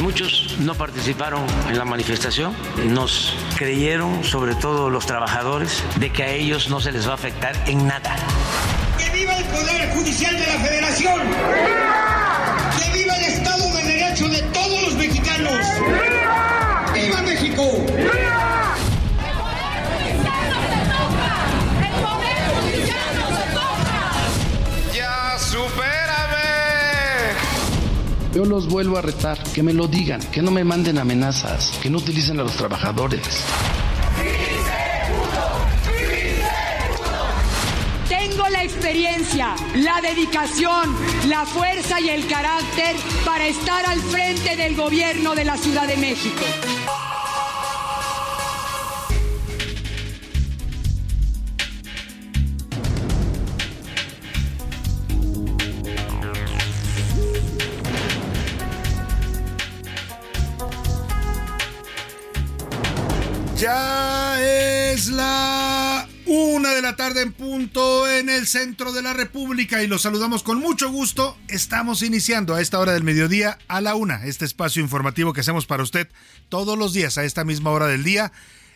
Muchos no participaron en la manifestación, nos creyeron, sobre todo los trabajadores, de que a ellos no se les va a afectar en nada. ¡Que viva el Poder Judicial de la Federación! ¡Que viva el Estado de Derecho de todos los mexicanos! ¡Viva México! Yo los vuelvo a retar, que me lo digan, que no me manden amenazas, que no utilicen a los trabajadores. Tengo la experiencia, la dedicación, la fuerza y el carácter para estar al frente del gobierno de la Ciudad de México. Ya es la una de la tarde en punto en el centro de la República y los saludamos con mucho gusto. Estamos iniciando a esta hora del mediodía a la una, este espacio informativo que hacemos para usted todos los días a esta misma hora del día.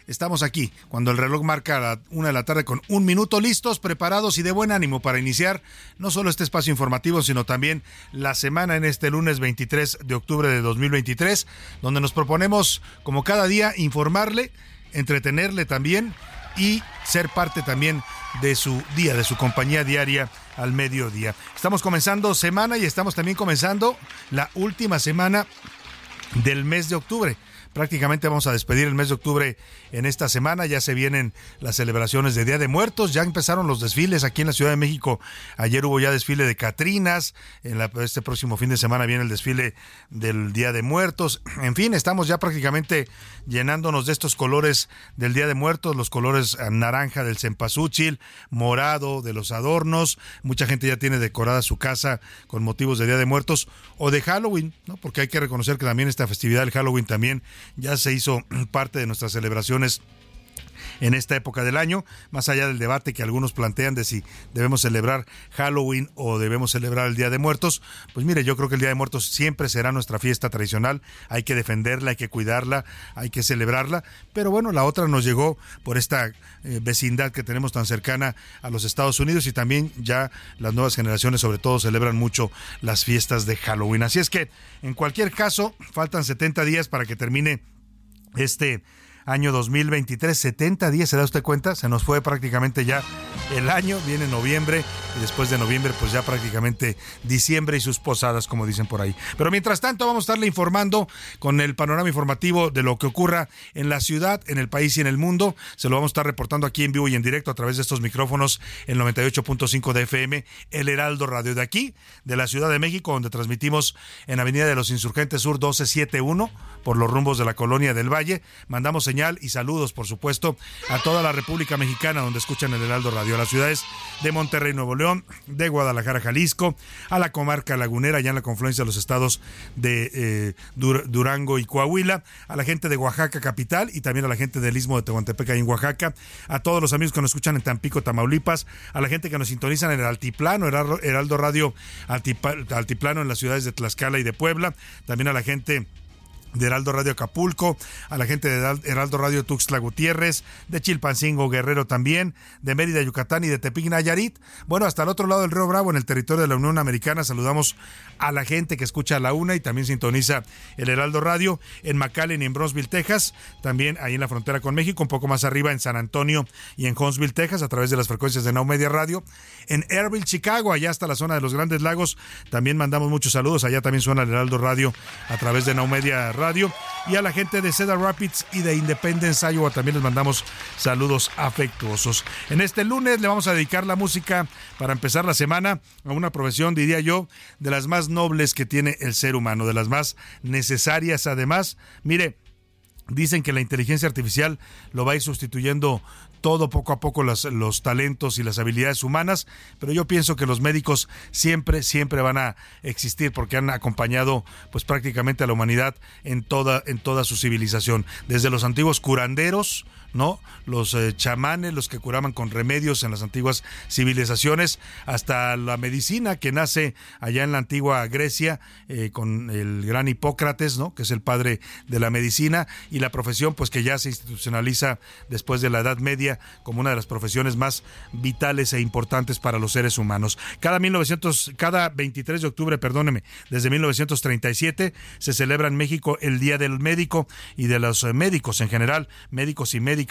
Estamos aquí cuando el reloj marca la una de la tarde con un minuto listos, preparados y de buen ánimo para iniciar no solo este espacio informativo, sino también la semana en este lunes 23 de octubre de 2023, donde nos proponemos, como cada día, informarle, entretenerle también y ser parte también de su día, de su compañía diaria al mediodía. Estamos comenzando semana y estamos también comenzando la última semana del mes de octubre prácticamente vamos a despedir el mes de octubre en esta semana. Ya se vienen las celebraciones de Día de Muertos, ya empezaron los desfiles aquí en la Ciudad de México. Ayer hubo ya desfile de Catrinas, en la, este próximo fin de semana viene el desfile del Día de Muertos. En fin, estamos ya prácticamente llenándonos de estos colores del Día de Muertos, los colores naranja del cempasúchil, morado de los adornos. Mucha gente ya tiene decorada su casa con motivos de Día de Muertos o de Halloween, ¿no? Porque hay que reconocer que también esta festividad del Halloween también ya se hizo parte de nuestras celebraciones en esta época del año, más allá del debate que algunos plantean de si debemos celebrar Halloween o debemos celebrar el Día de Muertos, pues mire, yo creo que el Día de Muertos siempre será nuestra fiesta tradicional, hay que defenderla, hay que cuidarla, hay que celebrarla, pero bueno, la otra nos llegó por esta eh, vecindad que tenemos tan cercana a los Estados Unidos y también ya las nuevas generaciones sobre todo celebran mucho las fiestas de Halloween. Así es que, en cualquier caso, faltan 70 días para que termine este año 2023, 70 días, ¿se da usted cuenta? Se nos fue prácticamente ya el año, viene noviembre y después de noviembre pues ya prácticamente diciembre y sus posadas, como dicen por ahí. Pero mientras tanto vamos a estarle informando con el panorama informativo de lo que ocurra en la ciudad, en el país y en el mundo. Se lo vamos a estar reportando aquí en vivo y en directo a través de estos micrófonos el 98.5 de FM, el Heraldo Radio de aquí, de la Ciudad de México, donde transmitimos en Avenida de los Insurgentes Sur 1271 por los rumbos de la Colonia del Valle. Mandamos señal y saludos, por supuesto, a toda la República Mexicana donde escuchan el Heraldo Radio, a las ciudades de Monterrey, Nuevo León, de Guadalajara, Jalisco, a la comarca lagunera, allá en la confluencia de los estados de eh, Dur Durango y Coahuila, a la gente de Oaxaca capital y también a la gente del Istmo de Tehuantepec ahí en Oaxaca, a todos los amigos que nos escuchan en Tampico, Tamaulipas, a la gente que nos sintonizan en el Altiplano, Heraldo Radio Altiplano en las ciudades de Tlaxcala y de Puebla, también a la gente de Heraldo Radio Acapulco, a la gente de Heraldo Radio Tuxtla Gutiérrez, de Chilpancingo Guerrero también, de Mérida, Yucatán y de Tepic Nayarit. Bueno, hasta el otro lado del Río Bravo, en el territorio de la Unión Americana, saludamos a la gente que escucha la una y también sintoniza el Heraldo Radio en McAllen y en Bronzeville, Texas, también ahí en la frontera con México, un poco más arriba en San Antonio y en Huntsville, Texas, a través de las frecuencias de Now Media Radio, en Airville, Chicago, allá hasta la zona de los Grandes Lagos, también mandamos muchos saludos, allá también suena el Heraldo Radio a través de Now Media Radio y a la gente de Cedar Rapids y de Independence, Iowa también les mandamos saludos afectuosos. En este lunes le vamos a dedicar la música para empezar la semana a una profesión, diría yo, de las más nobles que tiene el ser humano, de las más necesarias además. Mire, Dicen que la inteligencia artificial lo va a ir sustituyendo todo poco a poco los, los, talentos y las habilidades humanas, pero yo pienso que los médicos siempre, siempre van a existir porque han acompañado pues prácticamente a la humanidad en toda, en toda su civilización, desde los antiguos curanderos, ¿no? Los eh, chamanes, los que curaban con remedios en las antiguas civilizaciones, hasta la medicina que nace allá en la antigua Grecia eh, con el gran Hipócrates, ¿no? Que es el padre de la medicina y la profesión, pues que ya se institucionaliza después de la Edad Media como una de las profesiones más vitales e importantes para los seres humanos. Cada 1900, cada 23 de octubre, perdóneme, desde 1937 se celebra en México el Día del Médico y de los médicos en general, médicos y médicos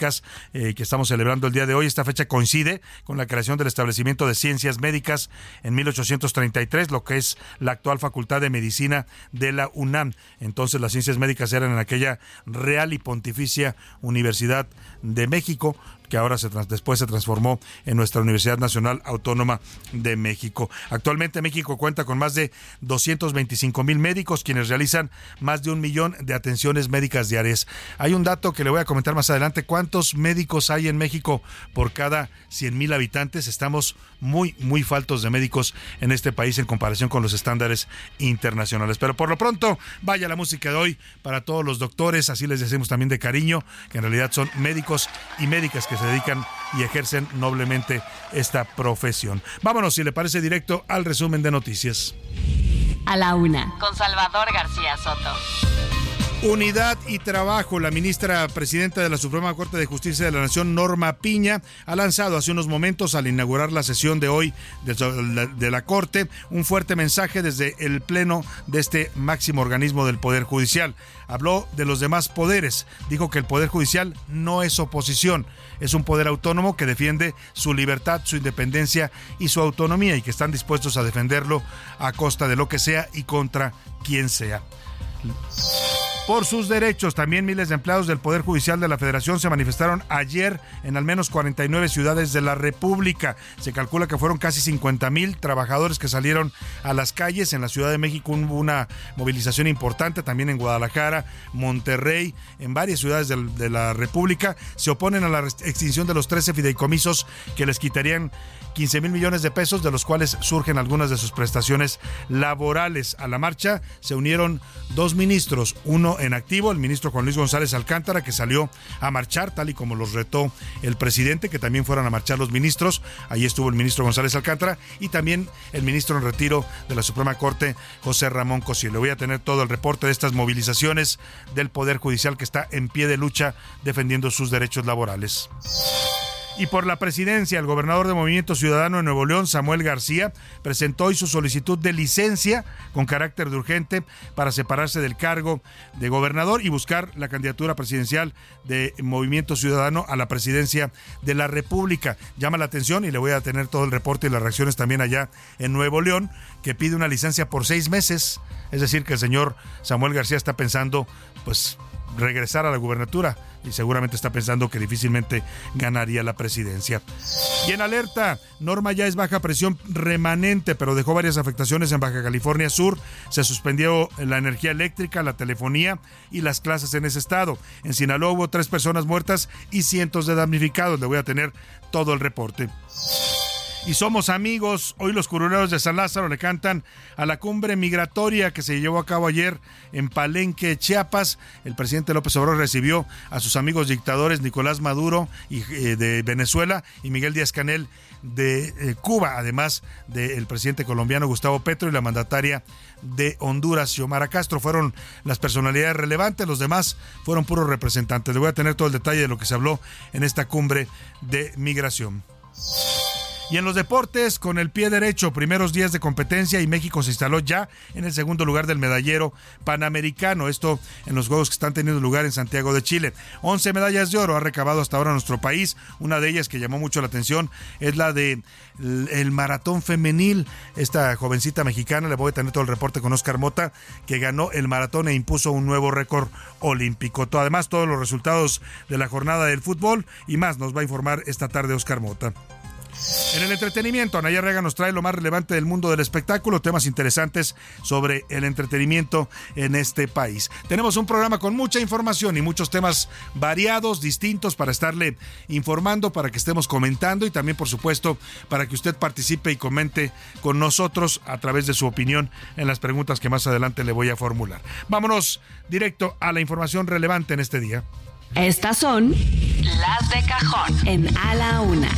eh, que estamos celebrando el día de hoy. Esta fecha coincide con la creación del establecimiento de ciencias médicas en 1833, lo que es la actual Facultad de Medicina de la UNAM. Entonces las ciencias médicas eran en aquella Real y Pontificia Universidad de México, que ahora se después se transformó en nuestra Universidad Nacional Autónoma de México. Actualmente México cuenta con más de 225 mil médicos quienes realizan más de un millón de atenciones médicas diarias. Hay un dato que le voy a comentar más adelante. ¿Cuántos médicos hay en México por cada 100 mil habitantes? Estamos muy, muy faltos de médicos en este país en comparación con los estándares internacionales. Pero por lo pronto, vaya la música de hoy para todos los doctores, así les decimos también de cariño, que en realidad son médicos y médicas que se dedican y ejercen noblemente esta profesión. Vámonos, si le parece directo, al resumen de noticias. A la una, con Salvador García Soto. Unidad y Trabajo, la ministra presidenta de la Suprema Corte de Justicia de la Nación, Norma Piña, ha lanzado hace unos momentos al inaugurar la sesión de hoy de la Corte un fuerte mensaje desde el Pleno de este máximo organismo del Poder Judicial. Habló de los demás poderes, dijo que el Poder Judicial no es oposición, es un poder autónomo que defiende su libertad, su independencia y su autonomía y que están dispuestos a defenderlo a costa de lo que sea y contra quien sea por sus derechos. También miles de empleados del Poder Judicial de la Federación se manifestaron ayer en al menos 49 ciudades de la República. Se calcula que fueron casi 50 mil trabajadores que salieron a las calles. En la Ciudad de México hubo una movilización importante, también en Guadalajara, Monterrey, en varias ciudades de, de la República. Se oponen a la extinción de los 13 fideicomisos que les quitarían 15 mil millones de pesos, de los cuales surgen algunas de sus prestaciones laborales. A la marcha se unieron dos ministros, uno en activo, el ministro Juan Luis González Alcántara, que salió a marchar, tal y como los retó el presidente, que también fueron a marchar los ministros. Ahí estuvo el ministro González Alcántara y también el ministro en retiro de la Suprema Corte, José Ramón Cosío. Voy a tener todo el reporte de estas movilizaciones del Poder Judicial que está en pie de lucha defendiendo sus derechos laborales. Y por la presidencia, el gobernador de Movimiento Ciudadano de Nuevo León, Samuel García, presentó hoy su solicitud de licencia con carácter de urgente para separarse del cargo de gobernador y buscar la candidatura presidencial de Movimiento Ciudadano a la presidencia de la República. Llama la atención y le voy a tener todo el reporte y las reacciones también allá en Nuevo León, que pide una licencia por seis meses. Es decir, que el señor Samuel García está pensando, pues, regresar a la gubernatura y seguramente está pensando que difícilmente ganaría la presidencia. Y en alerta, Norma ya es baja presión remanente, pero dejó varias afectaciones en Baja California Sur. Se suspendió la energía eléctrica, la telefonía y las clases en ese estado. En Sinaloa hubo tres personas muertas y cientos de damnificados. Le voy a tener todo el reporte. Y somos amigos. Hoy los curuleros de San Lázaro le cantan a la cumbre migratoria que se llevó a cabo ayer en Palenque, Chiapas. El presidente López Obrador recibió a sus amigos dictadores Nicolás Maduro eh, de Venezuela y Miguel Díaz Canel de eh, Cuba, además del presidente colombiano Gustavo Petro y la mandataria de Honduras, Xiomara Castro. Fueron las personalidades relevantes, los demás fueron puros representantes. Le voy a tener todo el detalle de lo que se habló en esta cumbre de migración. Y en los deportes, con el pie derecho, primeros días de competencia y México se instaló ya en el segundo lugar del medallero panamericano. Esto en los juegos que están teniendo lugar en Santiago de Chile. 11 medallas de oro ha recabado hasta ahora nuestro país. Una de ellas que llamó mucho la atención es la de el maratón femenil. Esta jovencita mexicana, le voy a tener todo el reporte con Oscar Mota, que ganó el maratón e impuso un nuevo récord olímpico. Además, todos los resultados de la jornada del fútbol y más nos va a informar esta tarde Oscar Mota. En el entretenimiento, Anaya Rega nos trae lo más relevante del mundo del espectáculo, temas interesantes sobre el entretenimiento en este país. Tenemos un programa con mucha información y muchos temas variados, distintos para estarle informando, para que estemos comentando y también, por supuesto, para que usted participe y comente con nosotros a través de su opinión en las preguntas que más adelante le voy a formular. Vámonos directo a la información relevante en este día. Estas son las de cajón en A la Una.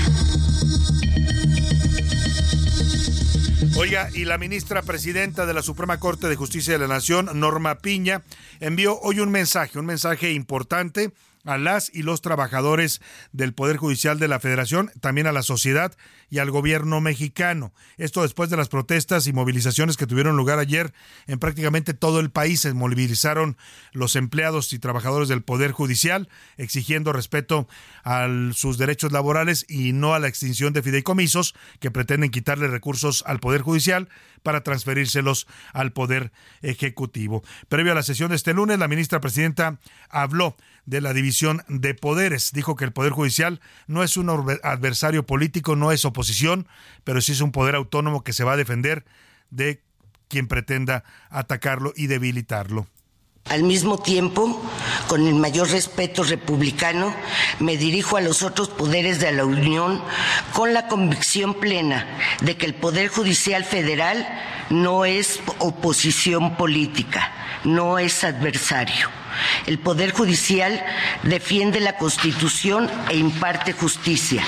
Oiga, y la ministra presidenta de la Suprema Corte de Justicia de la Nación, Norma Piña, envió hoy un mensaje, un mensaje importante a las y los trabajadores del Poder Judicial de la Federación, también a la sociedad y al gobierno mexicano. Esto después de las protestas y movilizaciones que tuvieron lugar ayer en prácticamente todo el país. Se movilizaron los empleados y trabajadores del Poder Judicial exigiendo respeto a sus derechos laborales y no a la extinción de fideicomisos que pretenden quitarle recursos al Poder Judicial para transferírselos al Poder Ejecutivo. Previo a la sesión de este lunes, la ministra presidenta habló de la división de poderes. Dijo que el Poder Judicial no es un adversario político, no es oposición, pero sí es un poder autónomo que se va a defender de quien pretenda atacarlo y debilitarlo. Al mismo tiempo, con el mayor respeto republicano, me dirijo a los otros poderes de la Unión con la convicción plena de que el Poder Judicial Federal no es oposición política, no es adversario el Poder Judicial defiende la Constitución e imparte justicia.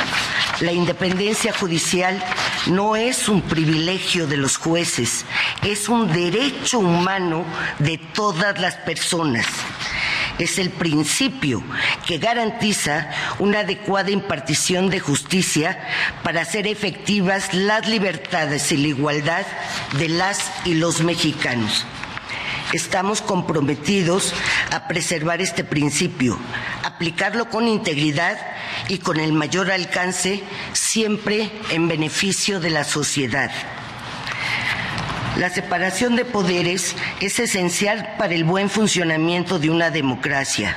La independencia judicial no es un privilegio de los jueces, es un derecho humano de todas las personas es el principio que garantiza una adecuada impartición de justicia para hacer efectivas las libertades y la igualdad de las y los mexicanos. Estamos comprometidos a preservar este principio, aplicarlo con integridad y con el mayor alcance, siempre en beneficio de la sociedad. La separación de poderes es esencial para el buen funcionamiento de una democracia,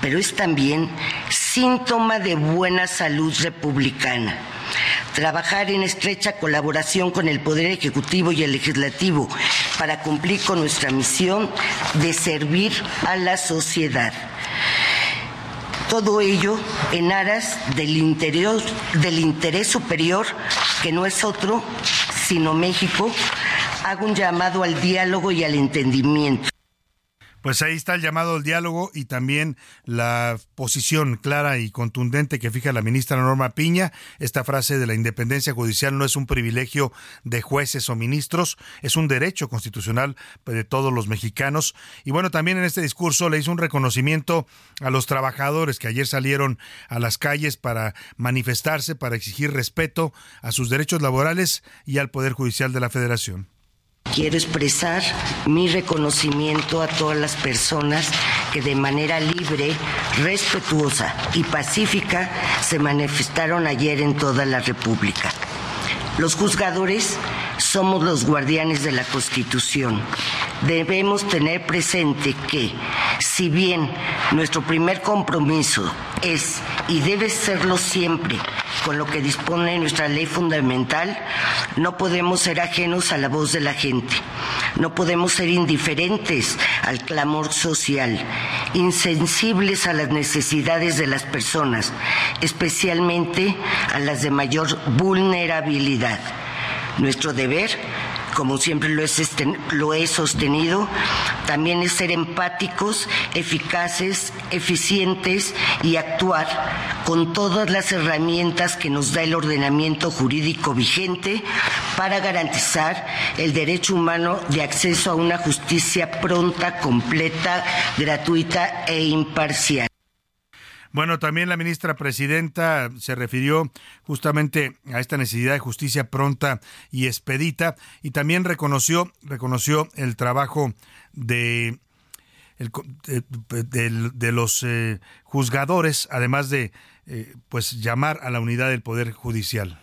pero es también síntoma de buena salud republicana trabajar en estrecha colaboración con el Poder Ejecutivo y el Legislativo para cumplir con nuestra misión de servir a la sociedad. Todo ello en aras del, interior, del interés superior, que no es otro sino México, hago un llamado al diálogo y al entendimiento. Pues ahí está el llamado al diálogo y también la posición clara y contundente que fija la ministra Norma Piña. Esta frase de la independencia judicial no es un privilegio de jueces o ministros, es un derecho constitucional de todos los mexicanos. Y bueno, también en este discurso le hizo un reconocimiento a los trabajadores que ayer salieron a las calles para manifestarse, para exigir respeto a sus derechos laborales y al Poder Judicial de la Federación. Quiero expresar mi reconocimiento a todas las personas que de manera libre, respetuosa y pacífica se manifestaron ayer en toda la República. Los juzgadores somos los guardianes de la Constitución. Debemos tener presente que, si bien nuestro primer compromiso es y debe serlo siempre con lo que dispone nuestra ley fundamental, no podemos ser ajenos a la voz de la gente, no podemos ser indiferentes al clamor social insensibles a las necesidades de las personas, especialmente a las de mayor vulnerabilidad. Nuestro deber como siempre lo he, sostenido, también es ser empáticos, eficaces, eficientes y actuar con todas las herramientas que nos da el ordenamiento jurídico vigente para garantizar el derecho humano de acceso a una justicia pronta, completa, gratuita e imparcial. Bueno, también la ministra presidenta se refirió justamente a esta necesidad de justicia pronta y expedita y también reconoció reconoció el trabajo de de, los eh, juzgadores, además de eh, pues llamar a la unidad del poder judicial.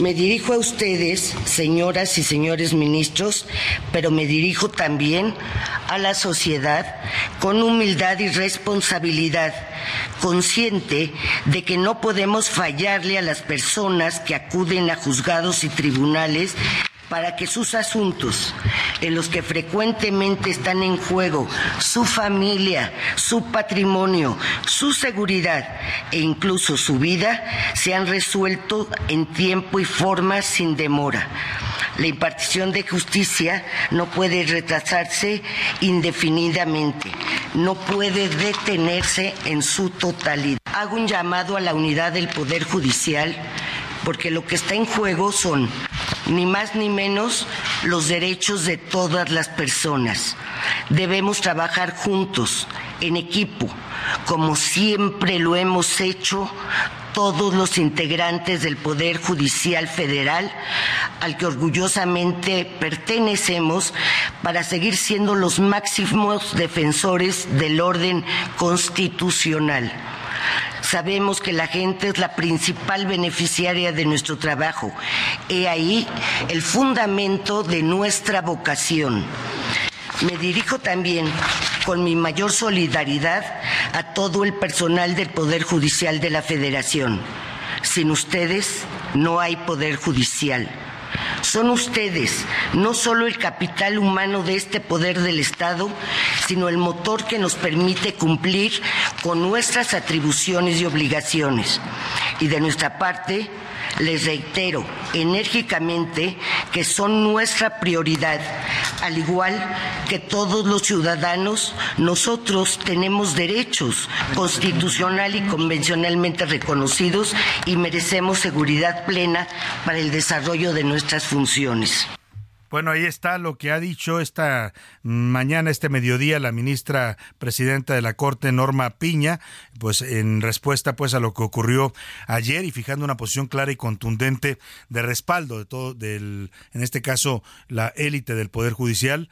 Me dirijo a ustedes, señoras y señores ministros, pero me dirijo también a la sociedad con humildad y responsabilidad, consciente de que no podemos fallarle a las personas que acuden a juzgados y tribunales para que sus asuntos, en los que frecuentemente están en juego su familia, su patrimonio, su seguridad e incluso su vida, sean resueltos en tiempo y forma sin demora. La impartición de justicia no puede retrasarse indefinidamente, no puede detenerse en su totalidad. Hago un llamado a la unidad del Poder Judicial porque lo que está en juego son ni más ni menos los derechos de todas las personas. Debemos trabajar juntos, en equipo, como siempre lo hemos hecho todos los integrantes del Poder Judicial Federal, al que orgullosamente pertenecemos, para seguir siendo los máximos defensores del orden constitucional. Sabemos que la gente es la principal beneficiaria de nuestro trabajo. He ahí el fundamento de nuestra vocación. Me dirijo también con mi mayor solidaridad a todo el personal del Poder Judicial de la Federación. Sin ustedes no hay Poder Judicial. Son ustedes no solo el capital humano de este poder del Estado, sino el motor que nos permite cumplir con nuestras atribuciones y obligaciones. Y de nuestra parte, les reitero enérgicamente que son nuestra prioridad. Al igual que todos los ciudadanos, nosotros tenemos derechos constitucional y convencionalmente reconocidos y merecemos seguridad plena para el desarrollo de nuestras funciones. Bueno, ahí está lo que ha dicho esta mañana, este mediodía, la ministra presidenta de la Corte, Norma Piña, pues en respuesta pues a lo que ocurrió ayer y fijando una posición clara y contundente de respaldo de todo, del, en este caso, la élite del Poder Judicial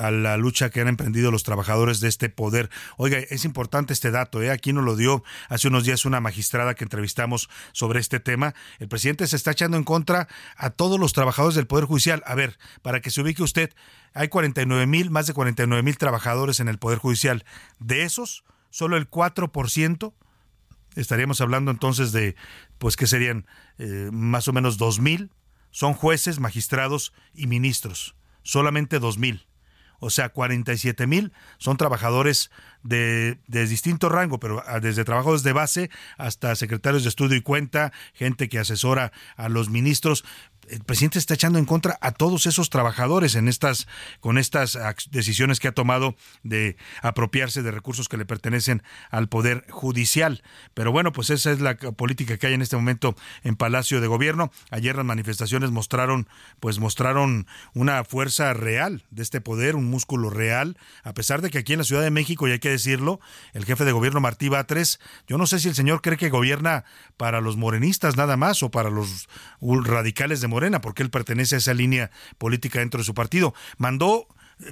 a la lucha que han emprendido los trabajadores de este poder. Oiga, es importante este dato, ¿eh? aquí nos lo dio hace unos días una magistrada que entrevistamos sobre este tema. El presidente se está echando en contra a todos los trabajadores del Poder Judicial. A ver, para que se ubique usted, hay 49 mil, más de 49 mil trabajadores en el Poder Judicial. De esos, solo el 4%, estaríamos hablando entonces de, pues, que serían eh, más o menos 2 mil, son jueces, magistrados y ministros. Solamente 2 mil o sea, 47 mil son trabajadores de, de, distinto rango, pero ah, desde trabajos de base hasta secretarios de estudio y cuenta, gente que asesora a los ministros el presidente está echando en contra a todos esos trabajadores en estas con estas decisiones que ha tomado de apropiarse de recursos que le pertenecen al poder judicial. Pero bueno, pues esa es la política que hay en este momento en Palacio de Gobierno. Ayer las manifestaciones mostraron pues mostraron una fuerza real de este poder, un músculo real, a pesar de que aquí en la Ciudad de México, y hay que decirlo, el jefe de gobierno Martí Batres, yo no sé si el señor cree que gobierna para los morenistas nada más o para los radicales de Morena porque él pertenece a esa línea política dentro de su partido. Mandó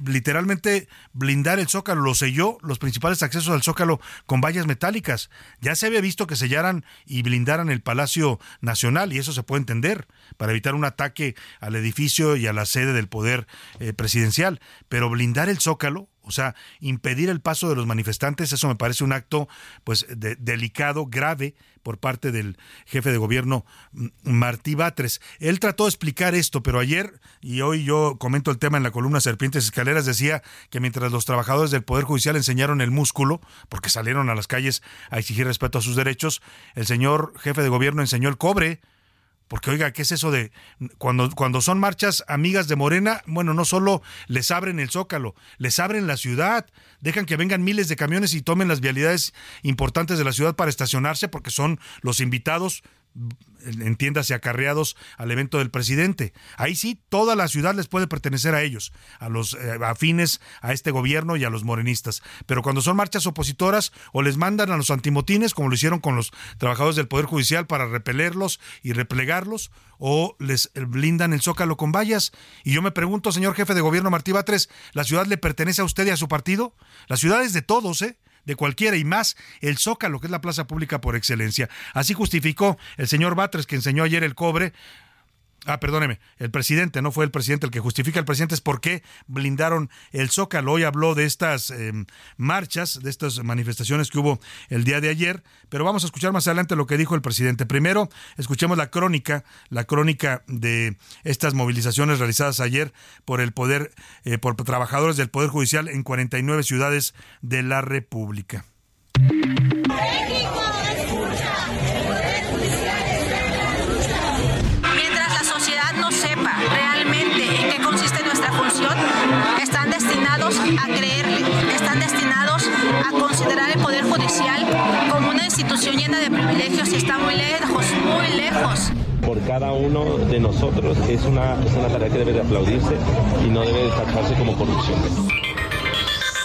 literalmente blindar el zócalo, lo selló los principales accesos al zócalo con vallas metálicas. Ya se había visto que sellaran y blindaran el Palacio Nacional y eso se puede entender para evitar un ataque al edificio y a la sede del poder eh, presidencial. Pero blindar el zócalo, o sea, impedir el paso de los manifestantes, eso me parece un acto pues delicado, grave, por parte del jefe de gobierno mm, Martí Batres. Él trató de explicar esto, pero ayer y hoy yo comento el tema en la columna Serpientes Escaleras decía que mientras los trabajadores del Poder Judicial enseñaron el músculo, porque salieron a las calles a exigir respeto a sus derechos, el señor jefe de gobierno enseñó el cobre porque oiga, ¿qué es eso de cuando, cuando son marchas amigas de Morena? Bueno, no solo les abren el zócalo, les abren la ciudad, dejan que vengan miles de camiones y tomen las vialidades importantes de la ciudad para estacionarse porque son los invitados entiéndase acarreados al evento del presidente. Ahí sí, toda la ciudad les puede pertenecer a ellos, a los eh, afines a este gobierno y a los morenistas. Pero cuando son marchas opositoras o les mandan a los antimotines, como lo hicieron con los trabajadores del Poder Judicial para repelerlos y replegarlos, o les blindan el zócalo con vallas. Y yo me pregunto, señor jefe de gobierno Martí Batres, ¿la ciudad le pertenece a usted y a su partido? La ciudad es de todos, ¿eh? De cualquiera y más el Zócalo, que es la plaza pública por excelencia. Así justificó el señor Batres, que enseñó ayer el cobre, Ah, perdóneme, el presidente, no fue el presidente el que justifica, el presidente es por qué blindaron el Zócalo. Hoy habló de estas em, marchas, de estas manifestaciones que hubo el día de ayer, pero vamos a escuchar más adelante lo que dijo el presidente. Primero, escuchemos la crónica, la crónica de estas movilizaciones realizadas ayer por el poder, eh, por trabajadores del Poder Judicial en 49 ciudades de la República. a el Poder Judicial como una institución llena de privilegios y está muy lejos, muy lejos por cada uno de nosotros es una, es tarea que debe de aplaudirse y no debe de tacharse como corrupción.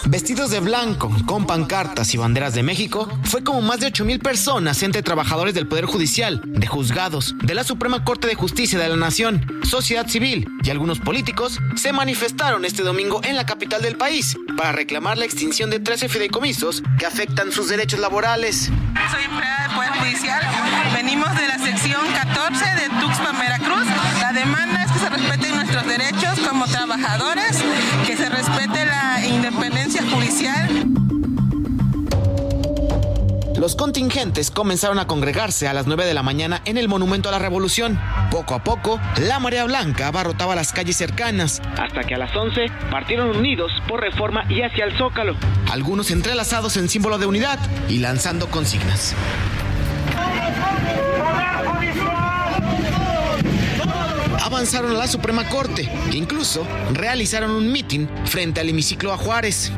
Vestidos de blanco, con pancartas y banderas de México, fue como más de 8 mil personas entre trabajadores del Poder Judicial, de juzgados, de la Suprema Corte de Justicia de la Nación, sociedad civil y algunos políticos se manifestaron este domingo en la capital del país para reclamar la extinción de 13 fideicomisos que afectan sus derechos laborales. Soy empleada del Poder Judicial, venimos de la sección 14 de Tuxpan, Veracruz. La demanda es que se respeten nuestros derechos como trabajadores, que se respete la independencia judicial. Los contingentes comenzaron a congregarse a las 9 de la mañana en el Monumento a la Revolución. Poco a poco, la marea blanca abarrotaba las calles cercanas, hasta que a las 11 partieron unidos por reforma y hacia el Zócalo. Algunos entrelazados en símbolo de unidad y lanzando consignas. Avanzaron a la Suprema Corte e incluso realizaron un mitin frente al hemiciclo a Juárez.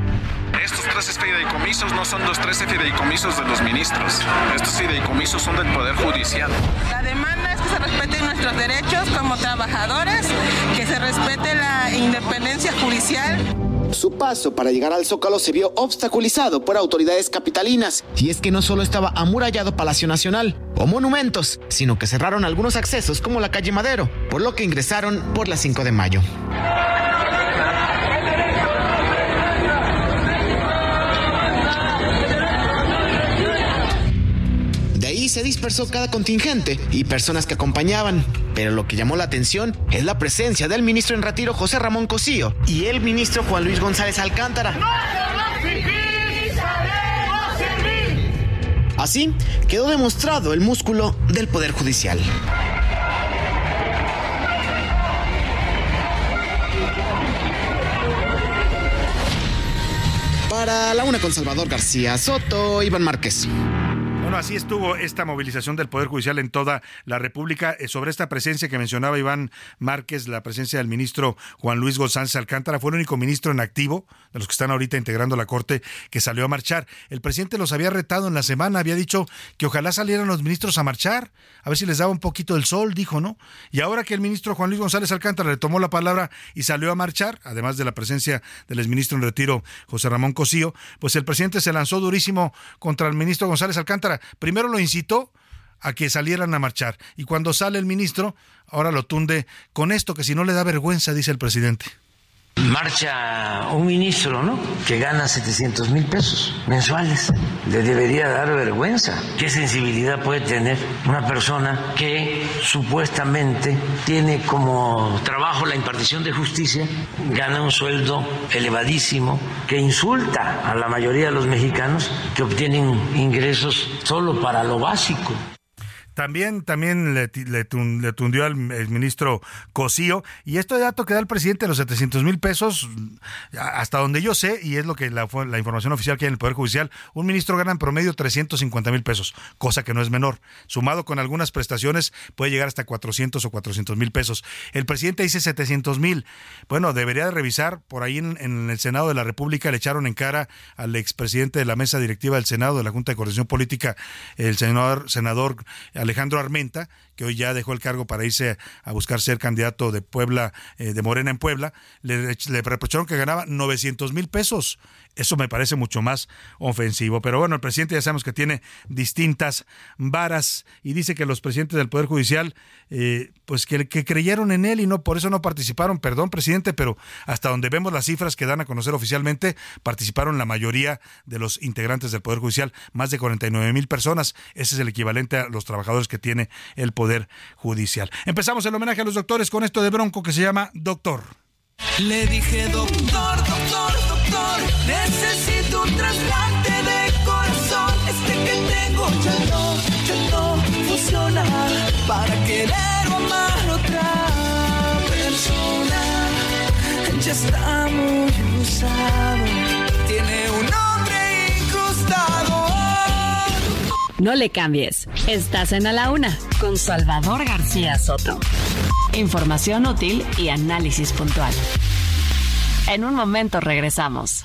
Estos 13 fideicomisos no son los 13 fideicomisos de los ministros. Estos fideicomisos son del Poder Judicial. La demanda es que se respeten nuestros derechos como trabajadores, que se respete la independencia judicial. Su paso para llegar al Zócalo se vio obstaculizado por autoridades capitalinas, y es que no solo estaba amurallado Palacio Nacional o monumentos, sino que cerraron algunos accesos como la calle Madero, por lo que ingresaron por la 5 de mayo. Se dispersó cada contingente y personas que acompañaban. Pero lo que llamó la atención es la presencia del ministro en retiro José Ramón Cosío y el ministro Juan Luis González Alcántara. Así quedó demostrado el músculo del Poder Judicial. Para la una con Salvador García Soto, Iván Márquez. Bueno, así estuvo esta movilización del Poder Judicial en toda la República. Eh, sobre esta presencia que mencionaba Iván Márquez, la presencia del ministro Juan Luis González Alcántara, fue el único ministro en activo de los que están ahorita integrando la Corte que salió a marchar. El presidente los había retado en la semana, había dicho que ojalá salieran los ministros a marchar, a ver si les daba un poquito el sol, dijo, ¿no? Y ahora que el ministro Juan Luis González Alcántara le tomó la palabra y salió a marchar, además de la presencia del exministro en retiro José Ramón Cosío, pues el presidente se lanzó durísimo contra el ministro González Alcántara primero lo incitó a que salieran a marchar y cuando sale el ministro, ahora lo tunde con esto que si no le da vergüenza, dice el presidente. Marcha un ministro, ¿no? Que gana 700 mil pesos mensuales. Le debería dar vergüenza. ¿Qué sensibilidad puede tener una persona que supuestamente tiene como trabajo la impartición de justicia, gana un sueldo elevadísimo, que insulta a la mayoría de los mexicanos que obtienen ingresos solo para lo básico? También, también le, le, tundió al ministro Cosío. Y este dato que da el presidente de los 700 mil pesos, hasta donde yo sé, y es lo que la, la información oficial que hay en el Poder Judicial, un ministro gana en promedio 350 mil pesos, cosa que no es menor. Sumado con algunas prestaciones, puede llegar hasta 400 o 400 mil pesos. El presidente dice 700 mil. Bueno, debería de revisar, por ahí en, en el Senado de la República le echaron en cara al expresidente de la mesa directiva del Senado, de la Junta de Coordinación Política, el senador, senador Alejandro Armenta, que hoy ya dejó el cargo para irse a buscar ser candidato de Puebla, eh, de Morena en Puebla, le, le reprocharon que ganaba 900 mil pesos. Eso me parece mucho más ofensivo. Pero bueno, el presidente ya sabemos que tiene distintas varas y dice que los presidentes del Poder Judicial, eh, pues que, que, creyeron en él y no por eso no participaron. Perdón, presidente, pero hasta donde vemos las cifras que dan a conocer oficialmente, participaron la mayoría de los integrantes del Poder Judicial, más de 49 mil personas. Ese es el equivalente a los trabajadores que tiene el Poder Judicial. Empezamos el homenaje a los doctores con esto de bronco que se llama Doctor. Le dije, doctor, doctor, doctor, necesito un trasplante de corazón. Este que tengo ya no, ya no funciona para querer amar otra persona. Ya está muy usado, tiene un nombre incrustado. No le cambies. Estás en A la Una con Salvador García Soto. Información útil y análisis puntual. En un momento regresamos.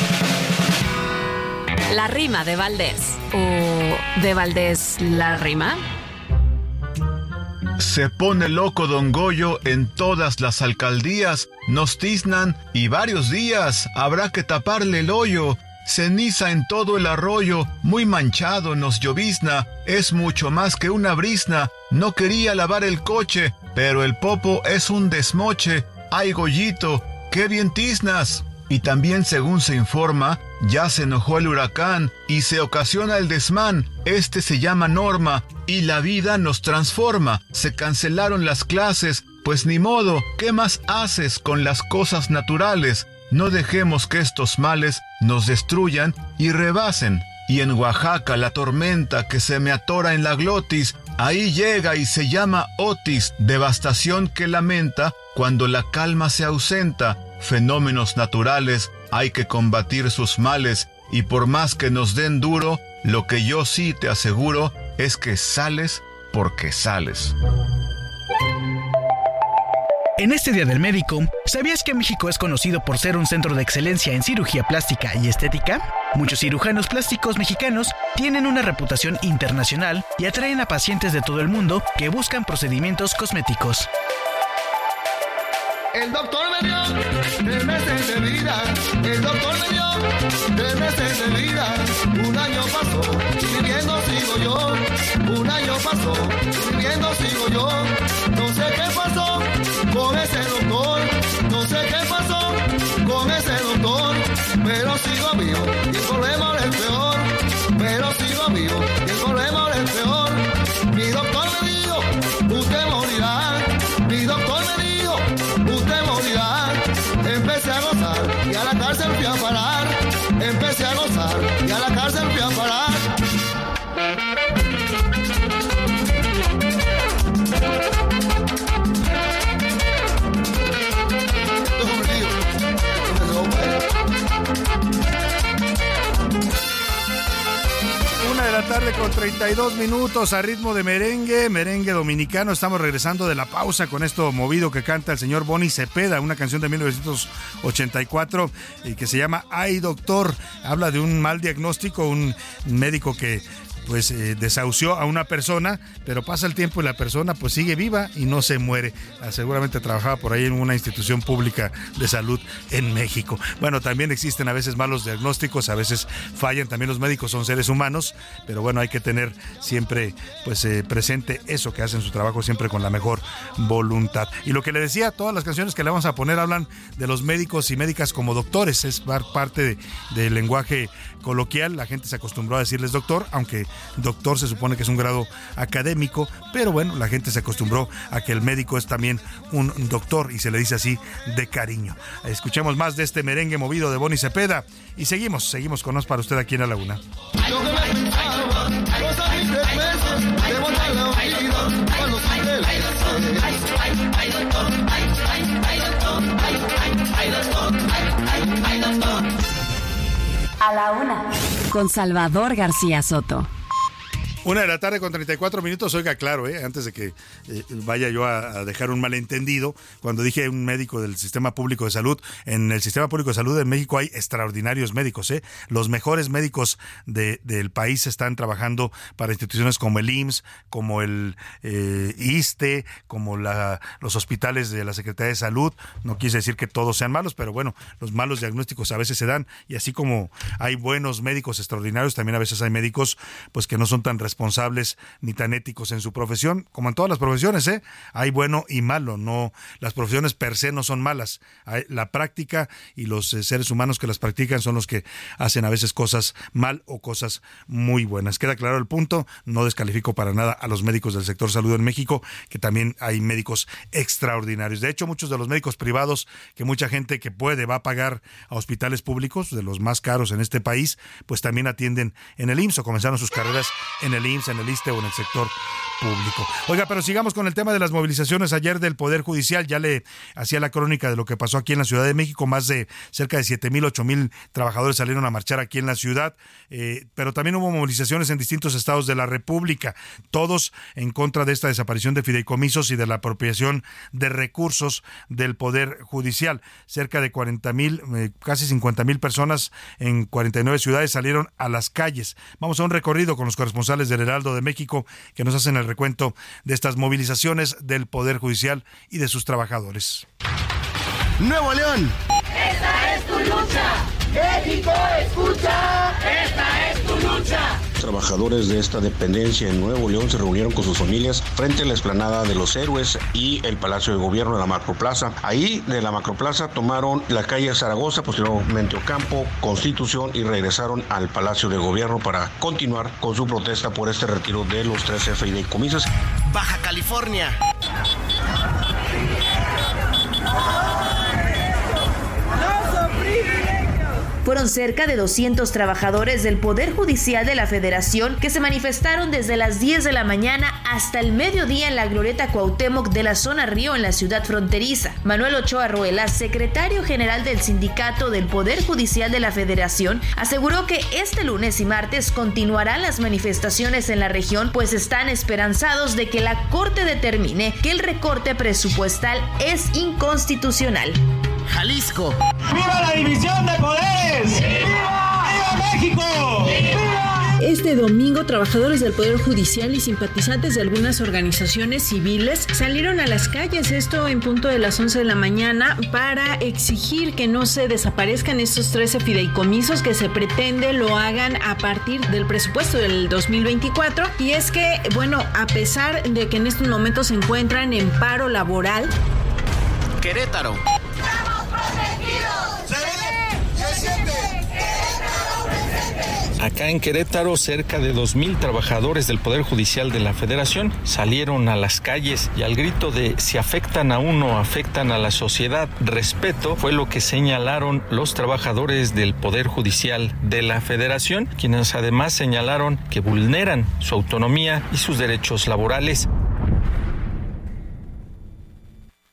La rima de Valdés. ¿O de Valdés la rima? Se pone loco Don Goyo en todas las alcaldías, nos tiznan y varios días habrá que taparle el hoyo. Ceniza en todo el arroyo, muy manchado nos llovizna, es mucho más que una brisna. No quería lavar el coche, pero el popo es un desmoche. Ay, Goyito, qué bien tiznas. Y también, según se informa, ya se enojó el huracán y se ocasiona el desmán. Este se llama Norma y la vida nos transforma. Se cancelaron las clases, pues ni modo, ¿qué más haces con las cosas naturales? No dejemos que estos males nos destruyan y rebasen. Y en Oaxaca la tormenta que se me atora en la glotis, ahí llega y se llama Otis, devastación que lamenta cuando la calma se ausenta fenómenos naturales, hay que combatir sus males y por más que nos den duro, lo que yo sí te aseguro es que sales porque sales. En este Día del Médico, ¿sabías que México es conocido por ser un centro de excelencia en cirugía plástica y estética? Muchos cirujanos plásticos mexicanos tienen una reputación internacional y atraen a pacientes de todo el mundo que buscan procedimientos cosméticos. El doctor me dio tres meses de vida. El doctor me dio tres meses de vida. Un año pasó, viviendo sigo yo. Un año pasó, viviendo sigo yo. No sé qué pasó con ese doctor. No sé qué pasó con ese doctor. Pero sigo vivo con 32 minutos a ritmo de merengue, merengue dominicano. Estamos regresando de la pausa con esto movido que canta el señor Bonnie Cepeda, una canción de 1984 y que se llama Ay Doctor. Habla de un mal diagnóstico, un médico que pues eh, desahució a una persona, pero pasa el tiempo y la persona pues sigue viva y no se muere. Ah, seguramente trabajaba por ahí en una institución pública de salud en México. Bueno, también existen a veces malos diagnósticos, a veces fallan, también los médicos son seres humanos, pero bueno, hay que tener siempre pues eh, presente eso que hacen su trabajo siempre con la mejor voluntad. Y lo que le decía, todas las canciones que le vamos a poner hablan de los médicos y médicas como doctores, es parte del lenguaje coloquial, la gente se acostumbró a decirles doctor, aunque doctor se supone que es un grado académico, pero bueno, la gente se acostumbró a que el médico es también un doctor y se le dice así de cariño. Escuchemos más de este merengue movido de Bonnie Cepeda y seguimos, seguimos con nos para usted aquí en La Laguna. A la una. Con Salvador García Soto. Una de la tarde con 34 minutos, oiga, claro, ¿eh? antes de que eh, vaya yo a, dejar un malentendido, cuando dije un médico del sistema público de salud, en el sistema público de salud de México hay extraordinarios médicos, ¿eh? los mejores médicos del país están trabajando para instituciones como el IMSS, como el eh, ISTE, como la, los hospitales de la Secretaría de Salud, no quise decir que todos sean malos, pero bueno, los malos diagnósticos a veces se dan, y así como hay buenos médicos extraordinarios, también a veces hay médicos pues que no son tan responsables ni tan éticos en su profesión, como en todas las profesiones, ¿eh? Hay bueno y malo, no las profesiones per se no son malas. la práctica y los eh, seres humanos que las practican son los que hacen a veces cosas mal o cosas muy buenas. Queda claro el punto, no descalifico para nada a los médicos del sector salud en México, que también hay médicos extraordinarios. De hecho, muchos de los médicos privados que mucha gente que puede va a pagar a hospitales públicos, de los más caros en este país, pues también atienden en el IMSS o comenzaron sus carreras en el el en el ISTE o en el sector público. Oiga, pero sigamos con el tema de las movilizaciones ayer del Poder Judicial. Ya le hacía la crónica de lo que pasó aquí en la Ciudad de México. Más de cerca de 7 mil, 8 mil trabajadores salieron a marchar aquí en la ciudad. Eh, pero también hubo movilizaciones en distintos estados de la República. Todos en contra de esta desaparición de fideicomisos y de la apropiación de recursos del Poder Judicial. Cerca de 40 mil, eh, casi 50 mil personas en 49 ciudades salieron a las calles. Vamos a un recorrido con los corresponsales del Heraldo de México que nos hacen el recuento de estas movilizaciones del Poder Judicial y de sus trabajadores. Nuevo León. Esta es tu lucha. México escucha. Esta es tu lucha. Trabajadores de esta dependencia en Nuevo León se reunieron con sus familias frente a la explanada de los héroes y el Palacio de Gobierno de la Macroplaza. Ahí de la Macroplaza tomaron la calle Zaragoza, posteriormente Ocampo, Constitución y regresaron al Palacio de Gobierno para continuar con su protesta por este retiro de los tres fideicomisos. Baja California. Fueron cerca de 200 trabajadores del Poder Judicial de la Federación que se manifestaron desde las 10 de la mañana hasta el mediodía en la Glorieta Cuauhtémoc de la zona Río en la ciudad fronteriza. Manuel Ochoa Ruela, secretario general del Sindicato del Poder Judicial de la Federación, aseguró que este lunes y martes continuarán las manifestaciones en la región, pues están esperanzados de que la Corte determine que el recorte presupuestal es inconstitucional. Jalisco. ¡Viva la división de poderes! ¡Viva! ¡Viva México! Este domingo, trabajadores del Poder Judicial y simpatizantes de algunas organizaciones civiles salieron a las calles, esto en punto de las 11 de la mañana, para exigir que no se desaparezcan estos 13 fideicomisos que se pretende lo hagan a partir del presupuesto del 2024. Y es que, bueno, a pesar de que en estos momentos se encuentran en paro laboral, Querétaro. Acá en Querétaro, cerca de 2.000 trabajadores del Poder Judicial de la Federación salieron a las calles y al grito de si afectan a uno, afectan a la sociedad, respeto, fue lo que señalaron los trabajadores del Poder Judicial de la Federación, quienes además señalaron que vulneran su autonomía y sus derechos laborales.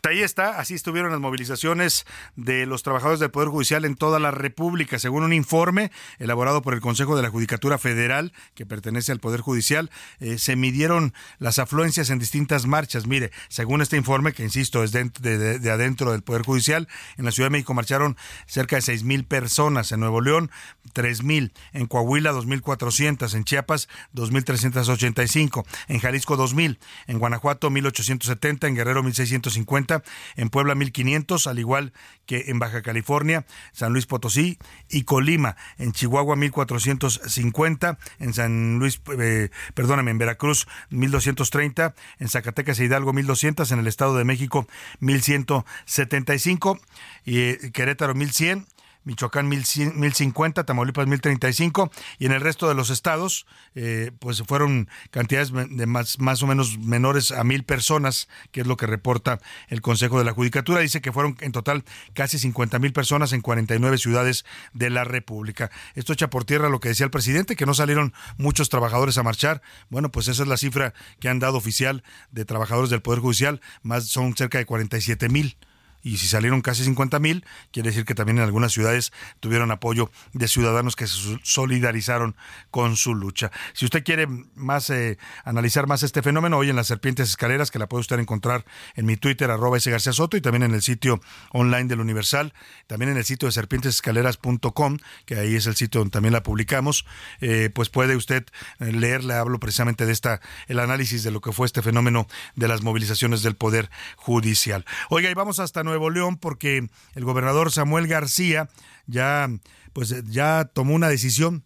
Ahí está, así estuvieron las movilizaciones de los trabajadores del Poder Judicial en toda la República, según un informe elaborado por el Consejo de la Judicatura Federal, que pertenece al Poder Judicial, eh, se midieron las afluencias en distintas marchas. Mire, según este informe, que insisto, es de, de, adentro del Poder Judicial, en la Ciudad de México marcharon cerca de seis mil personas, en Nuevo León tres mil, en Coahuila dos mil cuatrocientas, en Chiapas dos mil trescientos ochenta y cinco, en Jalisco dos mil, en Guanajuato mil ochocientos setenta, en Guerrero mil seiscientos cincuenta, en Puebla mil quinientos, al igual que en Baja California, San Luis Potosí y Colima, en Chihuahua 1450, en San Luis, eh, en Veracruz 1230, en Zacatecas e Hidalgo 1200, en el Estado de México 1175 y eh, Querétaro 1100 Michoacán 1050, Tamaulipas 1035 y en el resto de los estados eh, pues fueron cantidades de más, más o menos menores a mil personas, que es lo que reporta el Consejo de la Judicatura. Dice que fueron en total casi 50 mil personas en 49 ciudades de la República. Esto echa por tierra lo que decía el presidente, que no salieron muchos trabajadores a marchar. Bueno, pues esa es la cifra que han dado oficial de trabajadores del Poder Judicial, más son cerca de 47 mil y si salieron casi 50 mil, quiere decir que también en algunas ciudades tuvieron apoyo de ciudadanos que se solidarizaron con su lucha. Si usted quiere más eh, analizar más este fenómeno, hoy en las Serpientes Escaleras, que la puede usted encontrar en mi Twitter, arroba ese García Soto, y también en el sitio online del Universal, también en el sitio de serpientesescaleras.com, que ahí es el sitio donde también la publicamos, eh, pues puede usted eh, leer, le hablo precisamente de esta, el análisis de lo que fue este fenómeno de las movilizaciones del Poder Judicial. Oiga, y vamos hasta Nuevo León porque el gobernador Samuel García ya pues ya tomó una decisión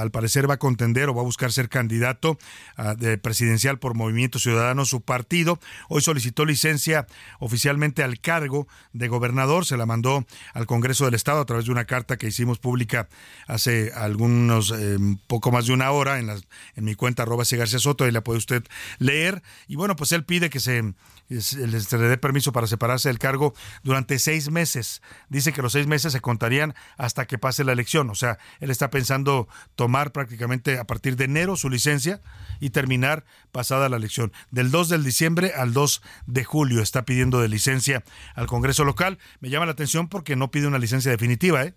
al parecer va a contender o va a buscar ser candidato ah, de presidencial por Movimiento Ciudadano, su partido. Hoy solicitó licencia oficialmente al cargo de gobernador, se la mandó al Congreso del Estado a través de una carta que hicimos pública hace algunos, eh, poco más de una hora en, en mi cuenta arroba García Soto, ahí la puede usted leer. Y bueno, pues él pide que se se le dé permiso para separarse del cargo durante seis meses. Dice que los seis meses se contarían hasta que pase la elección. O sea, él está pensando tomar prácticamente a partir de enero su licencia y terminar pasada la elección. Del 2 de diciembre al 2 de julio está pidiendo de licencia al Congreso local. Me llama la atención porque no pide una licencia definitiva. ¿eh?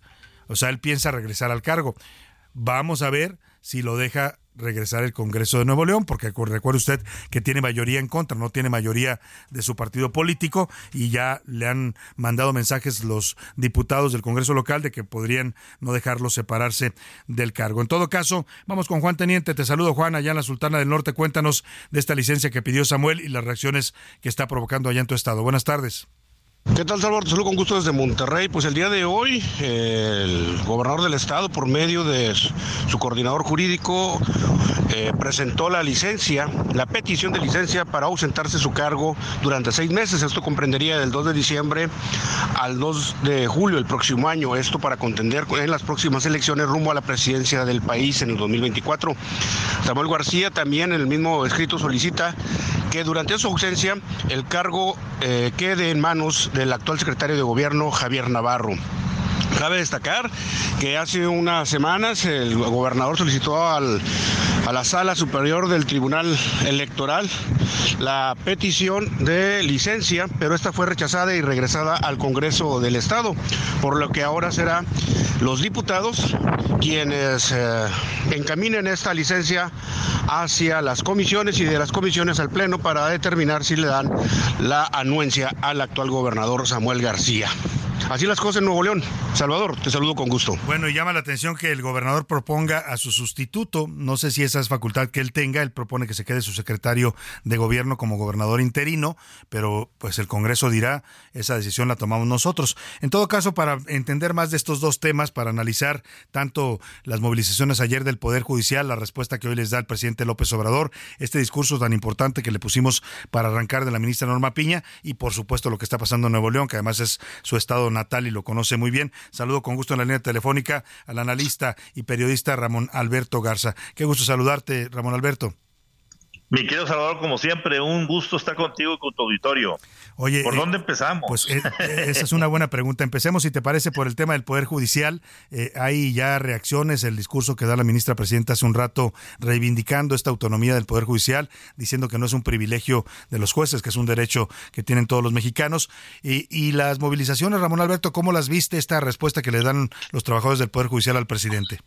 O sea, él piensa regresar al cargo. Vamos a ver si lo deja regresar el Congreso de Nuevo León, porque recuerde usted que tiene mayoría en contra, no tiene mayoría de su partido político y ya le han mandado mensajes los diputados del Congreso local de que podrían no dejarlo separarse del cargo. En todo caso, vamos con Juan Teniente. Te saludo, Juan, allá en la Sultana del Norte. Cuéntanos de esta licencia que pidió Samuel y las reacciones que está provocando allá en tu estado. Buenas tardes. ¿Qué tal, Salvador? Te saludo con gusto desde Monterrey. Pues el día de hoy, el gobernador del estado, por medio de su coordinador jurídico, eh, presentó la licencia, la petición de licencia para ausentarse su cargo durante seis meses. Esto comprendería del 2 de diciembre al 2 de julio del próximo año. Esto para contender en las próximas elecciones rumbo a la presidencia del país en el 2024. Samuel García también en el mismo escrito solicita que durante su ausencia el cargo eh, quede en manos del actual secretario de gobierno Javier Navarro. Cabe destacar que hace unas semanas el gobernador solicitó al, a la sala superior del Tribunal Electoral la petición de licencia, pero esta fue rechazada y regresada al Congreso del Estado, por lo que ahora será los diputados quienes eh, encaminen esta licencia hacia las comisiones y de las comisiones al Pleno para determinar si le dan la anuencia al actual gobernador Samuel García. Así las cosas en Nuevo León. Salvador, te saludo con gusto. Bueno, y llama la atención que el gobernador proponga a su sustituto, no sé si esa es facultad que él tenga, él propone que se quede su secretario de gobierno como gobernador interino, pero pues el Congreso dirá, esa decisión la tomamos nosotros. En todo caso, para entender más de estos dos temas, para analizar tanto las movilizaciones ayer del Poder Judicial, la respuesta que hoy les da el presidente López Obrador, este discurso tan importante que le pusimos para arrancar de la ministra Norma Piña y por supuesto lo que está pasando en Nuevo León, que además es su estado natal y lo conoce muy bien. Saludo con gusto en la línea telefónica al analista y periodista Ramón Alberto Garza. Qué gusto saludarte, Ramón Alberto. Mi querido Salvador, como siempre, un gusto estar contigo y con tu auditorio. Oye, ¿por eh, dónde empezamos? Pues eh, eh, esa es una buena pregunta. Empecemos, si te parece, por el tema del Poder Judicial. Eh, hay ya reacciones, el discurso que da la ministra presidenta hace un rato reivindicando esta autonomía del Poder Judicial, diciendo que no es un privilegio de los jueces, que es un derecho que tienen todos los mexicanos. Y, y las movilizaciones, Ramón Alberto, ¿cómo las viste esta respuesta que le dan los trabajadores del Poder Judicial al presidente?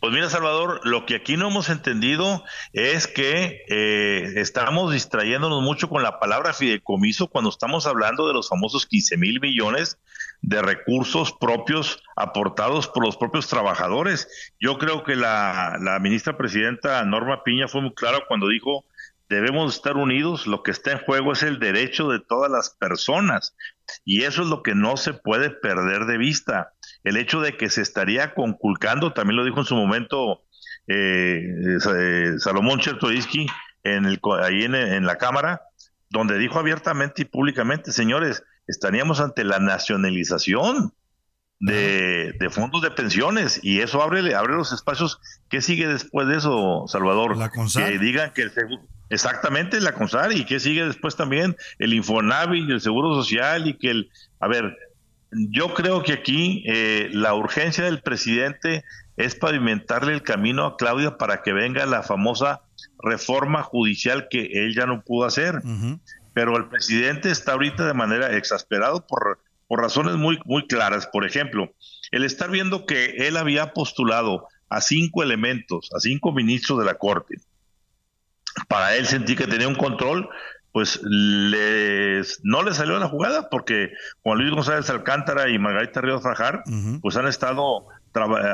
Pues mira, Salvador, lo que aquí no hemos entendido es que eh, estamos distrayéndonos mucho con la palabra fideicomiso cuando estamos hablando de los famosos 15 mil millones de recursos propios aportados por los propios trabajadores. Yo creo que la, la ministra presidenta Norma Piña fue muy clara cuando dijo debemos estar unidos, lo que está en juego es el derecho de todas las personas y eso es lo que no se puede perder de vista el hecho de que se estaría conculcando, también lo dijo en su momento eh, eh Salomón Chertorisky en el, ahí en, la Cámara, donde dijo abiertamente y públicamente, señores, estaríamos ante la nacionalización de, fondos de pensiones y eso abre, abre los espacios. ¿Qué sigue después de eso, Salvador? La Que digan que el seguro... Exactamente, la CONSAR y qué sigue después también el Infonavi y el Seguro Social y que el... A ver, yo creo que aquí eh, la urgencia del presidente es pavimentarle el camino a Claudia para que venga la famosa reforma judicial que él ya no pudo hacer. Pero el presidente está ahorita de manera exasperado por, por razones muy, muy claras. Por ejemplo, el estar viendo que él había postulado a cinco elementos, a cinco ministros de la Corte. Para él sentir que tenía un control, pues les, no le salió la jugada porque Juan Luis González Alcántara y Margarita Ríos Fajar pues han estado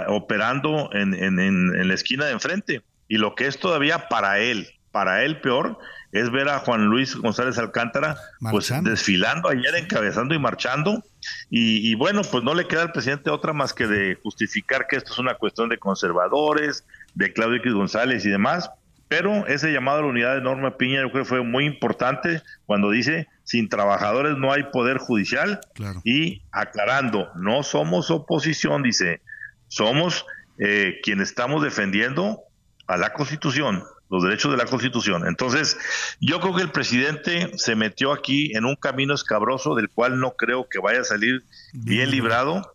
operando en, en, en, la esquina de enfrente. Y lo que es todavía para él, para él peor es ver a Juan Luis González Alcántara pues desfilando ayer, encabezando y marchando. Y, y, bueno, pues no le queda al presidente otra más que de justificar que esto es una cuestión de conservadores, de Claudio X González y demás, pero ese llamado a la unidad de Norma Piña yo creo que fue muy importante cuando dice, sin trabajadores no hay poder judicial. Y aclarando, no somos oposición, dice, somos eh, quienes estamos defendiendo a la Constitución, los derechos de la Constitución. Entonces, yo creo que el presidente se metió aquí en un camino escabroso del cual no creo que vaya a salir bien, librado,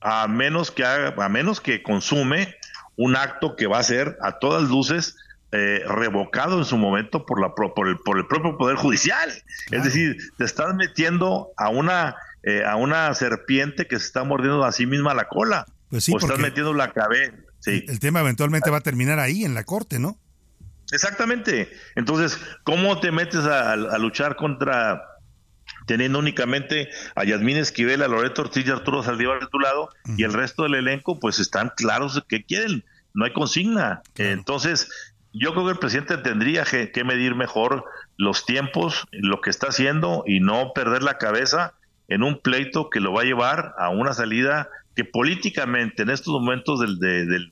a menos que haga, a menos que consume un acto que va a ser a todas luces eh, revocado en su momento por, la, por, el, por el propio Poder Judicial. Es decir, te estás metiendo a una, eh, a una serpiente que se está mordiendo a sí misma la cola. Pues sí, o estás metiendo la cabeza. El, tema eventualmente va a terminar ahí, en la corte, ¿no? Exactamente. Entonces, ¿cómo te metes a, luchar contra teniendo únicamente a Yasmín Esquivel, a Loreto Ortiz y Arturo Saldívar de tu lado, y el resto del elenco, pues están claros que quieren, no hay consigna. Entonces, yo creo que el presidente tendría que, medir mejor los tiempos, lo que está haciendo y no perder la cabeza en un pleito que lo va a llevar a una salida que políticamente en estos momentos del, del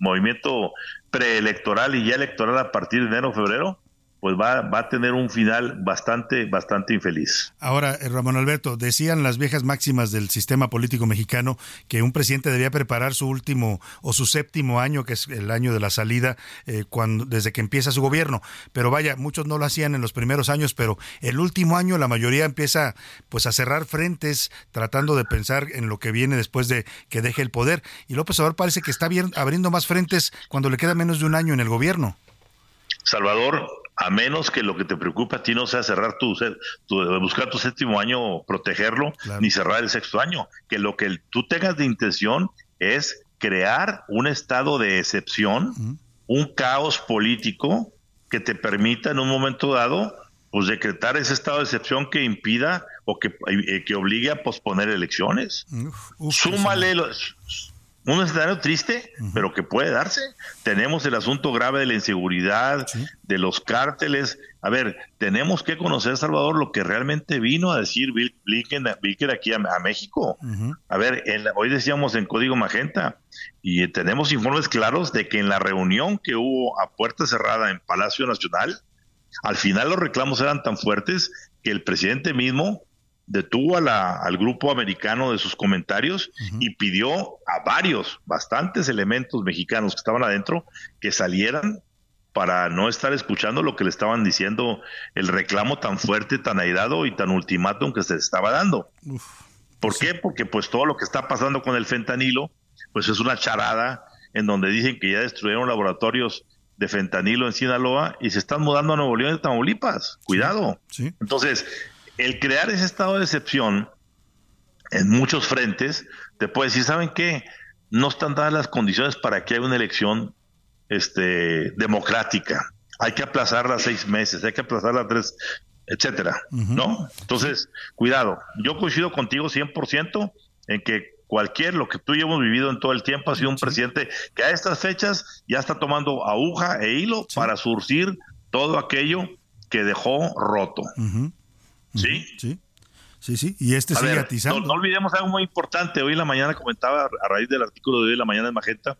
movimiento preelectoral y ya electoral a partir de enero febrero pues va, va a tener un final bastante, bastante infeliz. Ahora, eh, Ramón Alberto, decían las viejas máximas del sistema político mexicano que un presidente debía preparar su último o su séptimo año, que es el año de la salida, eh, cuando, desde que empieza su gobierno. Pero vaya, muchos no lo hacían en los primeros años, pero el último año la mayoría empieza pues a cerrar frentes, tratando de pensar en lo que viene después de que deje el poder. Y López Obrador parece que está abriendo más frentes cuando le queda menos de un año en el gobierno. Salvador, a menos que lo que te preocupa a ti no sea cerrar tu, buscar tu séptimo año, protegerlo, ni cerrar el sexto año, que lo que tú tengas de intención es crear un estado de excepción, un caos político que te permita en un momento dado pues decretar ese estado de excepción que impida o que, eh, que obligue a posponer elecciones. Súmale los, un escenario triste, pero que puede darse. Tenemos el asunto grave de la inseguridad, de los cárteles. A ver, tenemos que conocer, Salvador, lo que realmente vino a decir Bill Blinken, aquí a, México. A ver, hoy decíamos en Código Magenta, y tenemos informes claros de que en la reunión que hubo a puerta cerrada en Palacio Nacional, al final los reclamos eran tan fuertes que el presidente mismo detuvo a la, al grupo americano de sus comentarios y pidió a varios, bastantes elementos mexicanos que estaban adentro que salieran para no estar escuchando lo que le estaban diciendo, el reclamo tan fuerte, tan airado y tan ultimátum que se estaba dando. ¿Por qué? Porque pues todo lo que está pasando con el fentanilo, pues es una charada en donde dicen que ya destruyeron laboratorios de fentanilo en Sinaloa y se están mudando a Nuevo León y Tamaulipas. Cuidado. Entonces, el crear ese estado de excepción en muchos frentes, te puede decir, ¿saben qué? No están dadas las condiciones para que haya una elección este, democrática. Hay que aplazarla seis meses, hay que aplazarla tres, etcétera, ¿no? Entonces, cuidado. Yo coincido contigo 100% en que cualquier, lo que tú y yo hemos vivido en todo el tiempo, ha sido un presidente que a estas fechas ya está tomando aguja e hilo para surcir todo aquello que dejó roto. ¿Sí? Sí. Sí, sí, y este sigue atizando. No, olvidemos algo muy importante. Hoy en la mañana comentaba, a raíz del artículo de hoy en la mañana de Magenta,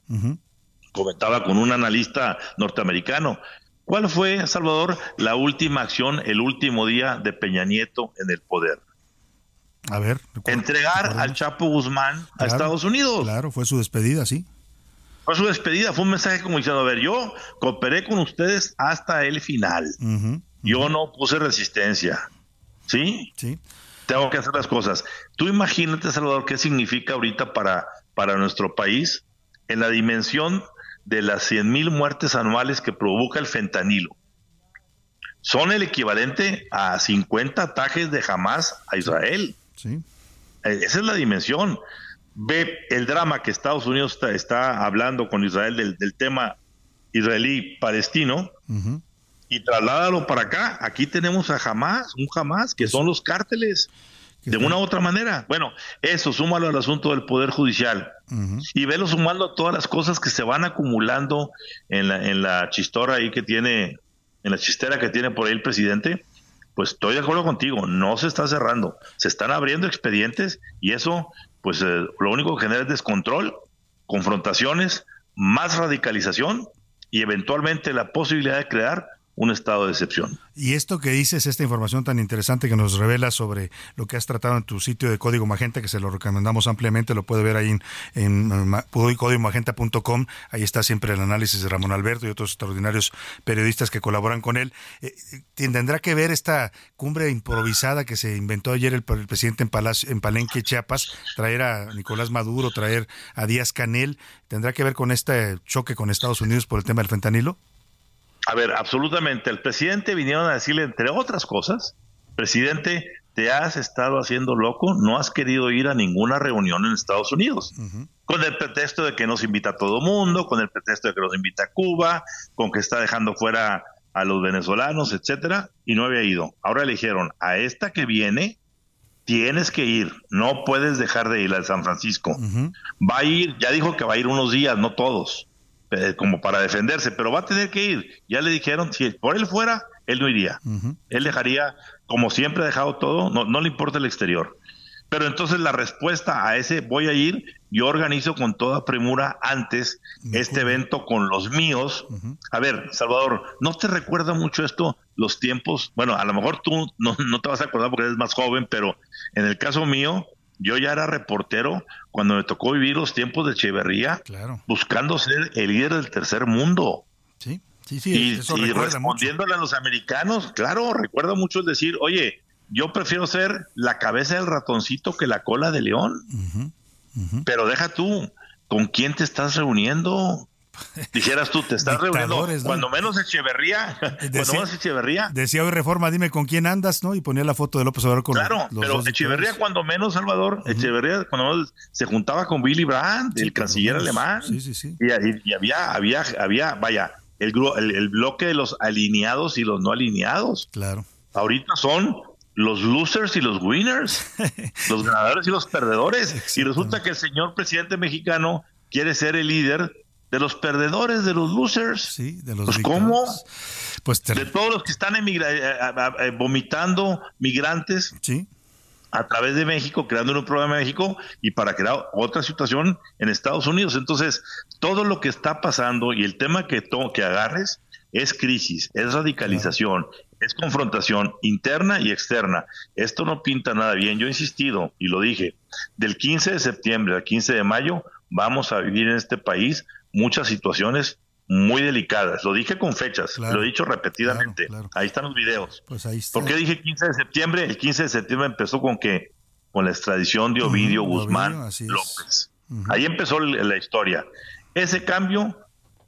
comentaba con un analista norteamericano. ¿Cuál fue, Salvador, la última acción, el último día de Peña Nieto en el poder? A ver. Entregar al Chapo Guzmán a Estados Unidos. Claro, fue su despedida, sí. Fue su despedida, fue un mensaje como diciendo, a ver, yo cooperé con ustedes hasta el final. Yo no puse resistencia. ¿Sí? Sí. Tengo que hacer las cosas. Tú imagínate, Salvador, qué significa ahorita para, para nuestro país en la dimensión de las 100 mil muertes anuales que provoca el fentanilo. Son el equivalente a 50 ataques de Hamas a Israel. Sí. Eh, esa es la dimensión. Ve el drama que Estados Unidos está, hablando con Israel del, tema israelí-palestino y trasládalo para acá. Aquí tenemos a Hamas, un Hamas, que son los cárteles de una u otra manera. Bueno, eso, súmalo al asunto del Poder Judicial y velo sumando a todas las cosas que se van acumulando en la, en la chistora ahí que tiene, en la chistera que tiene por ahí el presidente. Pues estoy de acuerdo contigo, no se está cerrando, se están abriendo expedientes y eso, pues eh, lo único que genera es descontrol, confrontaciones, más radicalización y eventualmente la posibilidad de crear un estado de excepción. Y esto que dices, esta información tan interesante que nos revela sobre lo que has tratado en tu sitio de Código Magenta, que se lo recomendamos ampliamente, lo puede ver ahí en, en códigomagenta.com, ahí está siempre el análisis de Ramón Alberto y otros extraordinarios periodistas que colaboran con él. Eh, eh, tendrá que ver esta cumbre improvisada que se inventó ayer el, presidente en, Palacio, en Palenque, Chiapas, traer a Nicolás Maduro, traer a Díaz Canel, ¿tendrá que ver con este choque con Estados Unidos por el tema del fentanilo? A ver, absolutamente. El presidente vinieron a decirle, entre otras cosas, presidente, te has estado haciendo loco, no has querido ir a ninguna reunión en Estados Unidos. Con el pretexto de que nos invita a todo mundo, con el pretexto de que nos invita a Cuba, con que está dejando fuera a los venezolanos, etcétera, y no había ido. Ahora le dijeron, a esta que viene, tienes que ir, no puedes dejar de ir a San Francisco. Va a ir, ya dijo que va a ir unos días, no todos. Eh, como para defenderse, pero va a tener que ir. Ya le dijeron, si por él fuera, él no iría. Él dejaría, como siempre ha dejado todo, no, no le importa el exterior. Pero entonces la respuesta a ese voy a ir, yo organizo con toda premura antes este evento con los míos. A ver, Salvador, ¿no te recuerda mucho esto los tiempos? Bueno, a lo mejor tú no, no te vas a acordar porque eres más joven, pero en el caso mío, yo ya era reportero cuando me tocó vivir los tiempos de Echeverría, buscando ser el líder del tercer mundo. Sí, sí, sí. Y, y respondiéndole a los americanos, claro, recuerdo mucho decir, oye, yo prefiero ser la cabeza del ratoncito que la cola de león. Pero deja tú, ¿con quién te estás reuniendo? Dijeras tú, te estás reuniendo cuando menos Echeverría, cuando menos Echeverría. Decía hoy Reforma, dime con quién andas, ¿no? Y ponía la foto de López Obrador con Claro, pero Echeverría cuando menos, Salvador, Echeverría cuando menos se juntaba con Willy Brandt, el canciller alemán. Sí, sí, sí. Y, había, había, había, vaya, el, el, bloque de los alineados y los no alineados. Claro. Ahorita son los losers y los winners, los ganadores y los perdedores. Y resulta que el señor presidente mexicano quiere ser el líder de los perdedores, de los losers. Sí, de los pues ¿cómo? Pues De todos los que están eh, eh, eh, vomitando migrantes sí. a través de México, creando un problema en México y para crear otra situación en Estados Unidos. Entonces, todo lo que está pasando y el tema que, que agarres es crisis, es radicalización, es confrontación interna y externa. Esto no pinta nada bien. Yo he insistido y lo dije, del 15 de septiembre al 15 de mayo vamos a vivir en este país muchas situaciones muy delicadas. Lo dije con fechas, lo he dicho repetidamente. Ahí están los videos. Pues ahí está. ¿Por qué dije 15 de septiembre? El 15 de septiembre empezó con que con la extradición de Ovidio Guzmán López. Ahí empezó la historia. Ese cambio,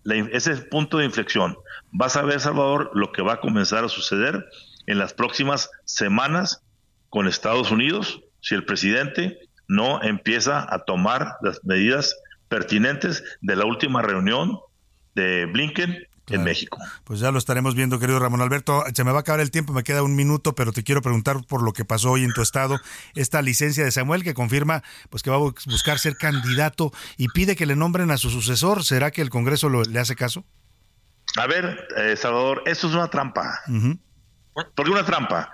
ese punto de inflexión. Vas a ver, Salvador, lo que va a comenzar a suceder en las próximas semanas con Estados Unidos si el presidente no empieza a tomar las medidas pertinentes de la última reunión de Blinken en México. Pues ya lo estaremos viendo, querido Ramón Alberto. Se me va a acabar el tiempo, me queda un minuto, pero te quiero preguntar por lo que pasó hoy en tu estado, esta licencia de Samuel que confirma pues que va a buscar ser candidato y pide que le nombren a su sucesor. ¿Será que el Congreso le hace caso? A ver, eh, Salvador, eso es una trampa. ¿Por qué una trampa?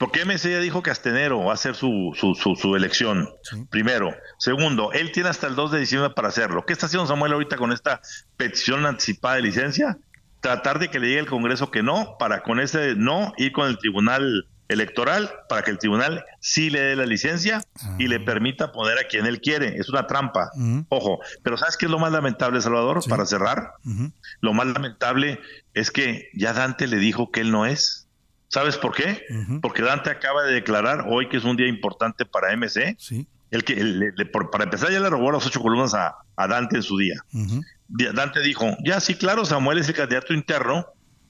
Porque MC ya dijo que hasta enero va a ser su, su, su, elección. Primero. Segundo, él tiene hasta el 2 de diciembre para hacerlo. ¿Qué está haciendo Samuel ahorita con esta petición anticipada de licencia? Tratar de que le llegue el Congreso que no, para con ese no ir con el Tribunal Electoral, para que el Tribunal sí le dé la licencia y le ah. permita poner a quien él quiere. Es una trampa. Ojo, pero ¿sabes qué es lo más lamentable, Salvador? Para cerrar, lo más lamentable es que ya Dante le dijo que él no es. ¿Sabes por qué? Porque Dante acaba de declarar hoy que es un día importante para MC. Sí. El que, para empezar, ya le robó las ocho columnas a, Dante en su día. Dante dijo, ya sí, claro, Samuel es el candidato interno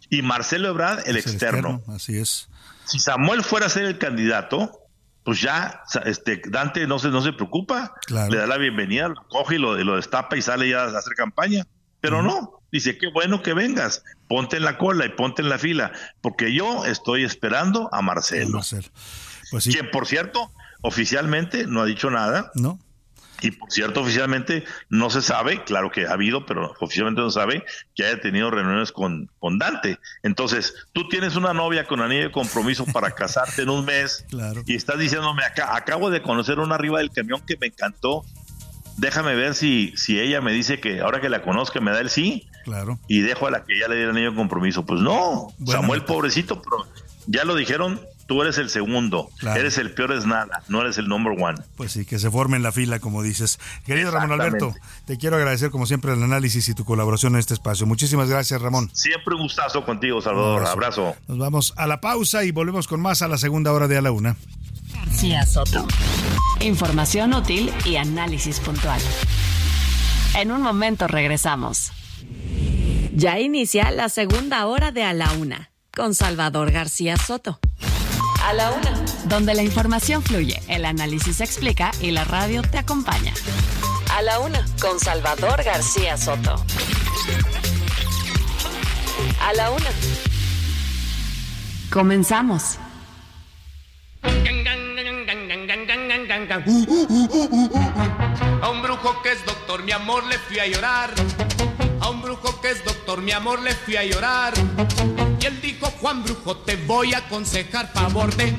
y Marcelo Ebrard el, externo. Así es. Si Samuel fuera a ser el candidato, pues ya este, Dante no se, no se preocupa, le da la bienvenida, lo coge y lo, lo destapa y sale ya a hacer campaña. Pero no, Dice, qué bueno que vengas, ponte en la cola y ponte en la fila, porque yo estoy esperando a Marcelo. Pues Quien, por cierto, oficialmente no ha dicho nada. No. Y por cierto, oficialmente no se sabe, claro que ha habido, pero oficialmente no sabe que haya tenido reuniones con, con Dante. Entonces, tú tienes una novia con anillo de compromiso para casarte en un mes y estás diciéndome, acá, acabo de conocer una arriba del camión que me encantó déjame ver si, si ella me dice que ahora que la conozca me da el sí. Claro. Y dejo a la que ya le dieron ello compromiso. Pues no, Samuel, pobrecito, pero ya lo dijeron, tú eres el segundo. Eres el peor es nada, no eres el number one. Pues sí, que se forme en la fila, como dices. Querido Ramón Alberto, te quiero agradecer como siempre el análisis y tu colaboración en este espacio. Muchísimas gracias, Ramón. Siempre un gustazo contigo, Salvador. Abrazo. Nos vamos a la pausa y volvemos con más a la segunda hora de A la Una. García Soto. Información útil y análisis puntual. En un momento regresamos. Ya inicia la segunda hora de A la Una con Salvador García Soto. A la Una, donde la información fluye, el análisis se explica y la radio te acompaña. A la Una con Salvador García Soto. A la Una. Comenzamos. A un brujo que es doctor, mi amor, le fui a llorar. Brujo que es doctor, mi amor, le fui a llorar. Y él dijo, Juan Brujo, te voy a aconsejar favor de...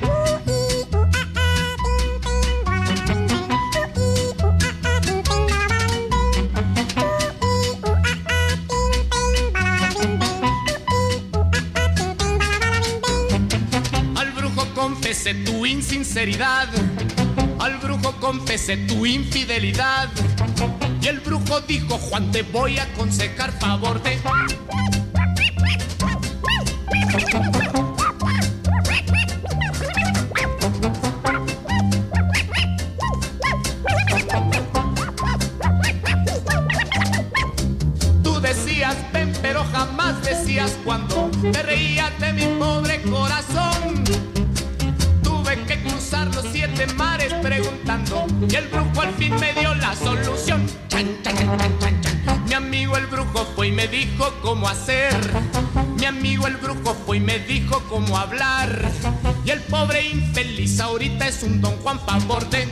Al brujo confesé tu insinceridad al brujo confesé tu infidelidad. Y el brujo dijo, Juan, te voy a aconsejar favor de... hacer. Mi amigo el brujo fue y me dijo cómo hablar. Y el pobre infeliz ahorita es un don Juan favor de...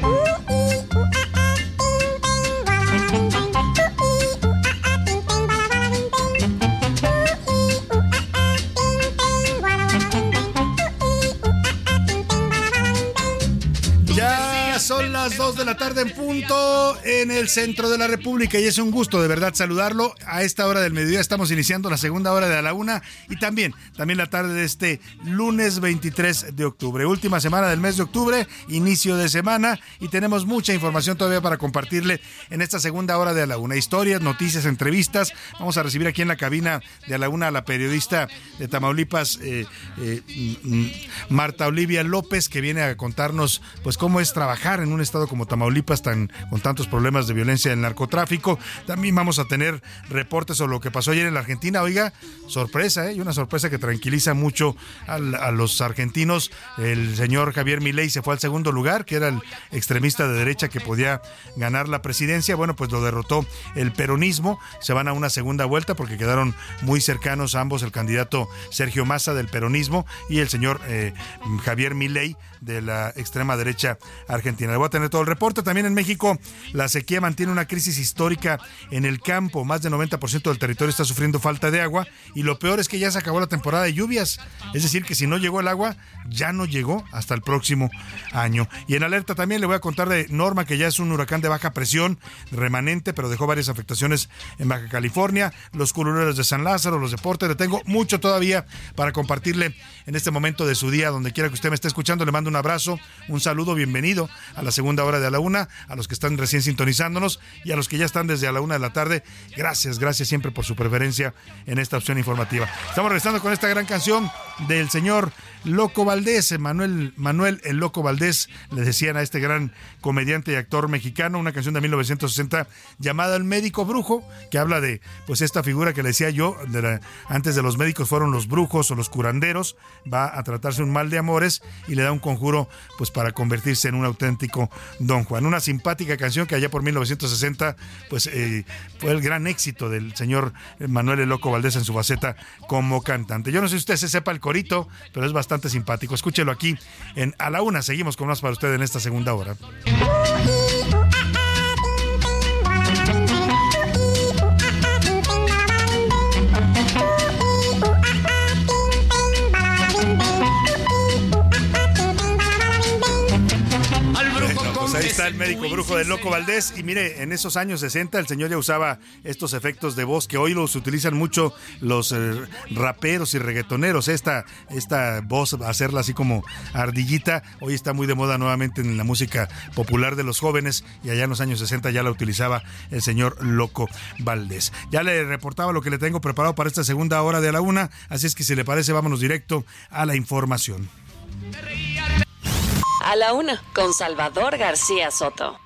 punto en el centro de la República y es un gusto de verdad saludarlo. A esta hora del mediodía estamos iniciando la segunda hora de a la una y también, también la tarde de este lunes 23 de octubre. Última semana del mes de octubre, inicio de semana y tenemos mucha información todavía para compartirle en esta segunda hora de a la una. Historias, noticias, entrevistas. Vamos a recibir aquí en la cabina de a la una a la periodista de Tamaulipas, eh, eh, mm, mm, Marta Olivia López, que viene a contarnos pues cómo es trabajar en un estado como Tamaulipas tan con tantos problemas de violencia del narcotráfico. También vamos a tener reportes sobre lo que pasó ayer en la Argentina. Oiga, sorpresa, ¿eh? Y una sorpresa que tranquiliza mucho a los argentinos. El señor Javier Milei se fue al segundo lugar, que era el extremista de derecha que podía ganar la presidencia. Bueno, pues lo derrotó el peronismo. Se van a una segunda vuelta porque quedaron muy cercanos ambos, el candidato Sergio Massa del peronismo y el señor eh, Javier Milei de la extrema derecha argentina. Le voy a tener todo el reporte. También en México la sequía mantiene una crisis histórica en el campo. Más del 90% del territorio está sufriendo falta de agua y lo peor es que ya se acabó la temporada de lluvias. Es decir, que si no llegó el agua, ya no llegó hasta el próximo año. Y en alerta también le voy a contar de Norma, que ya es un huracán de baja presión remanente, pero dejó varias afectaciones en Baja California, los culureros de San Lázaro, los deportes. Le tengo mucho todavía para compartirle en este momento de su día, donde quiera que usted me esté escuchando. Le mando un abrazo, un saludo, bienvenido a la segunda hora de a la una, a los que están recién sintonizándonos y a los que ya están desde a la una de la tarde. Gracias, gracias siempre por su preferencia en esta opción informativa. Estamos regresando con esta gran canción del señor Loco Valdés, Manuel, Manuel el Loco Valdés, le decían a este gran comediante y actor mexicano, una canción de 1960 llamada El médico brujo, que habla de pues esta figura que le decía yo, antes de los médicos fueron los brujos o los curanderos, va a tratarse un mal de amores y le da un conjuro pues para convertirse en un auténtico Don Juan. Una simpática canción que allá por 1960 pues eh, fue el gran éxito del señor Manuel el Loco Valdés en su faceta como cantante. Yo no sé si usted se sepa el corito, pero es bastante simpático. Escúchelo aquí en A la Una. Seguimos con más para usted en esta segunda hora. Está el médico brujo del Loco Valdés. Y mire, en esos años 60 el señor ya usaba estos efectos de voz que hoy los utilizan mucho los eh, raperos y reggaetoneros. Esta, esta voz, hacerla así como ardillita, hoy está muy de moda nuevamente en la música popular de los jóvenes y allá en los años 60 ya la utilizaba el señor Loco Valdés. Ya le reportaba lo que le tengo preparado para esta segunda hora de la una, así es que si le parece vámonos directo a la información. A la una, con Salvador García Soto.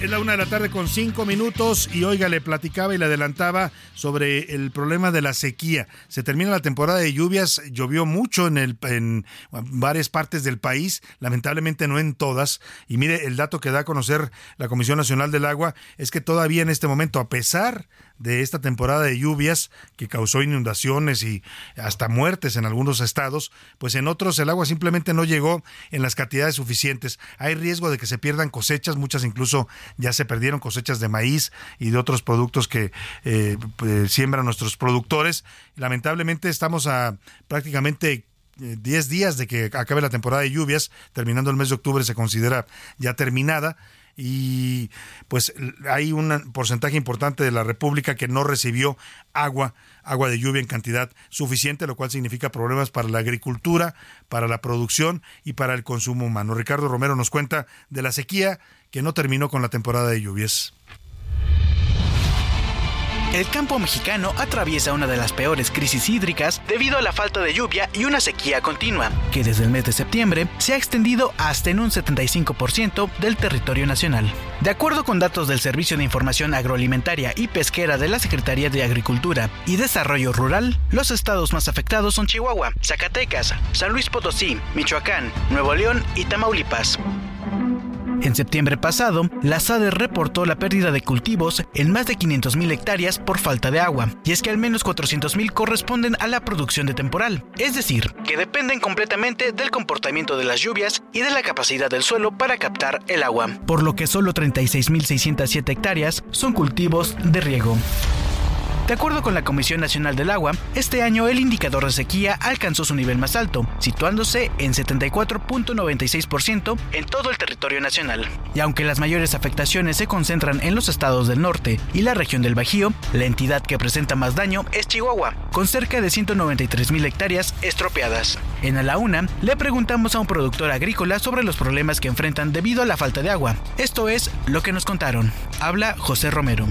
Es la una de la tarde con cinco minutos y oiga, le platicaba y le adelantaba sobre el problema de la sequía. Se termina la temporada de lluvias, llovió mucho en, el, en varias partes del país, lamentablemente no en todas. Y mire, el dato que da a conocer la Comisión Nacional del Agua es que todavía en este momento, a pesar esta temporada de lluvias que causó inundaciones y hasta muertes en algunos estados, pues en otros el agua simplemente no llegó en las cantidades suficientes. Hay riesgo de que se pierdan cosechas, muchas incluso ya se perdieron cosechas de maíz y de otros productos que eh, pues, siembran nuestros productores. Lamentablemente estamos a prácticamente 10 eh, días de que acabe la temporada de lluvias, terminando el mes de octubre se considera ya terminada y pues hay un porcentaje importante de la República que no recibió agua, agua de lluvia en cantidad suficiente, lo cual significa problemas para la agricultura, para la producción y para el consumo humano. Ricardo Romero nos cuenta de la sequía que no terminó con la temporada de lluvias. El campo mexicano atraviesa una de las peores crisis hídricas debido a la falta de lluvia y una sequía continua, que desde el mes de septiembre se ha extendido hasta en un 75% del territorio nacional. De acuerdo con datos del Servicio de Información Agroalimentaria y Pesquera de la Secretaría de Agricultura y Desarrollo Rural, los estados más afectados son Chihuahua, Zacatecas, San Luis Potosí, Michoacán, Nuevo León y Tamaulipas. En septiembre pasado, la SADE reportó la pérdida de cultivos en más de 500.000 hectáreas por falta de agua, y es que al menos 400.000 corresponden a la producción de temporal, es decir, que dependen completamente del comportamiento de las lluvias y de la capacidad del suelo para captar el agua, por lo que solo 36.607 hectáreas son cultivos de riego. De acuerdo con la Comisión Nacional del Agua, este año el indicador de sequía alcanzó su nivel más alto, situándose en 74.96% en todo el territorio nacional. Y aunque las mayores afectaciones se concentran en los estados del norte y la región del Bajío, la entidad que presenta más daño es Chihuahua, con cerca de 193.000 hectáreas estropeadas. En A la Una, le preguntamos a un productor agrícola sobre los problemas que enfrentan debido a la falta de agua. Esto es lo que nos contaron. Habla José Romero.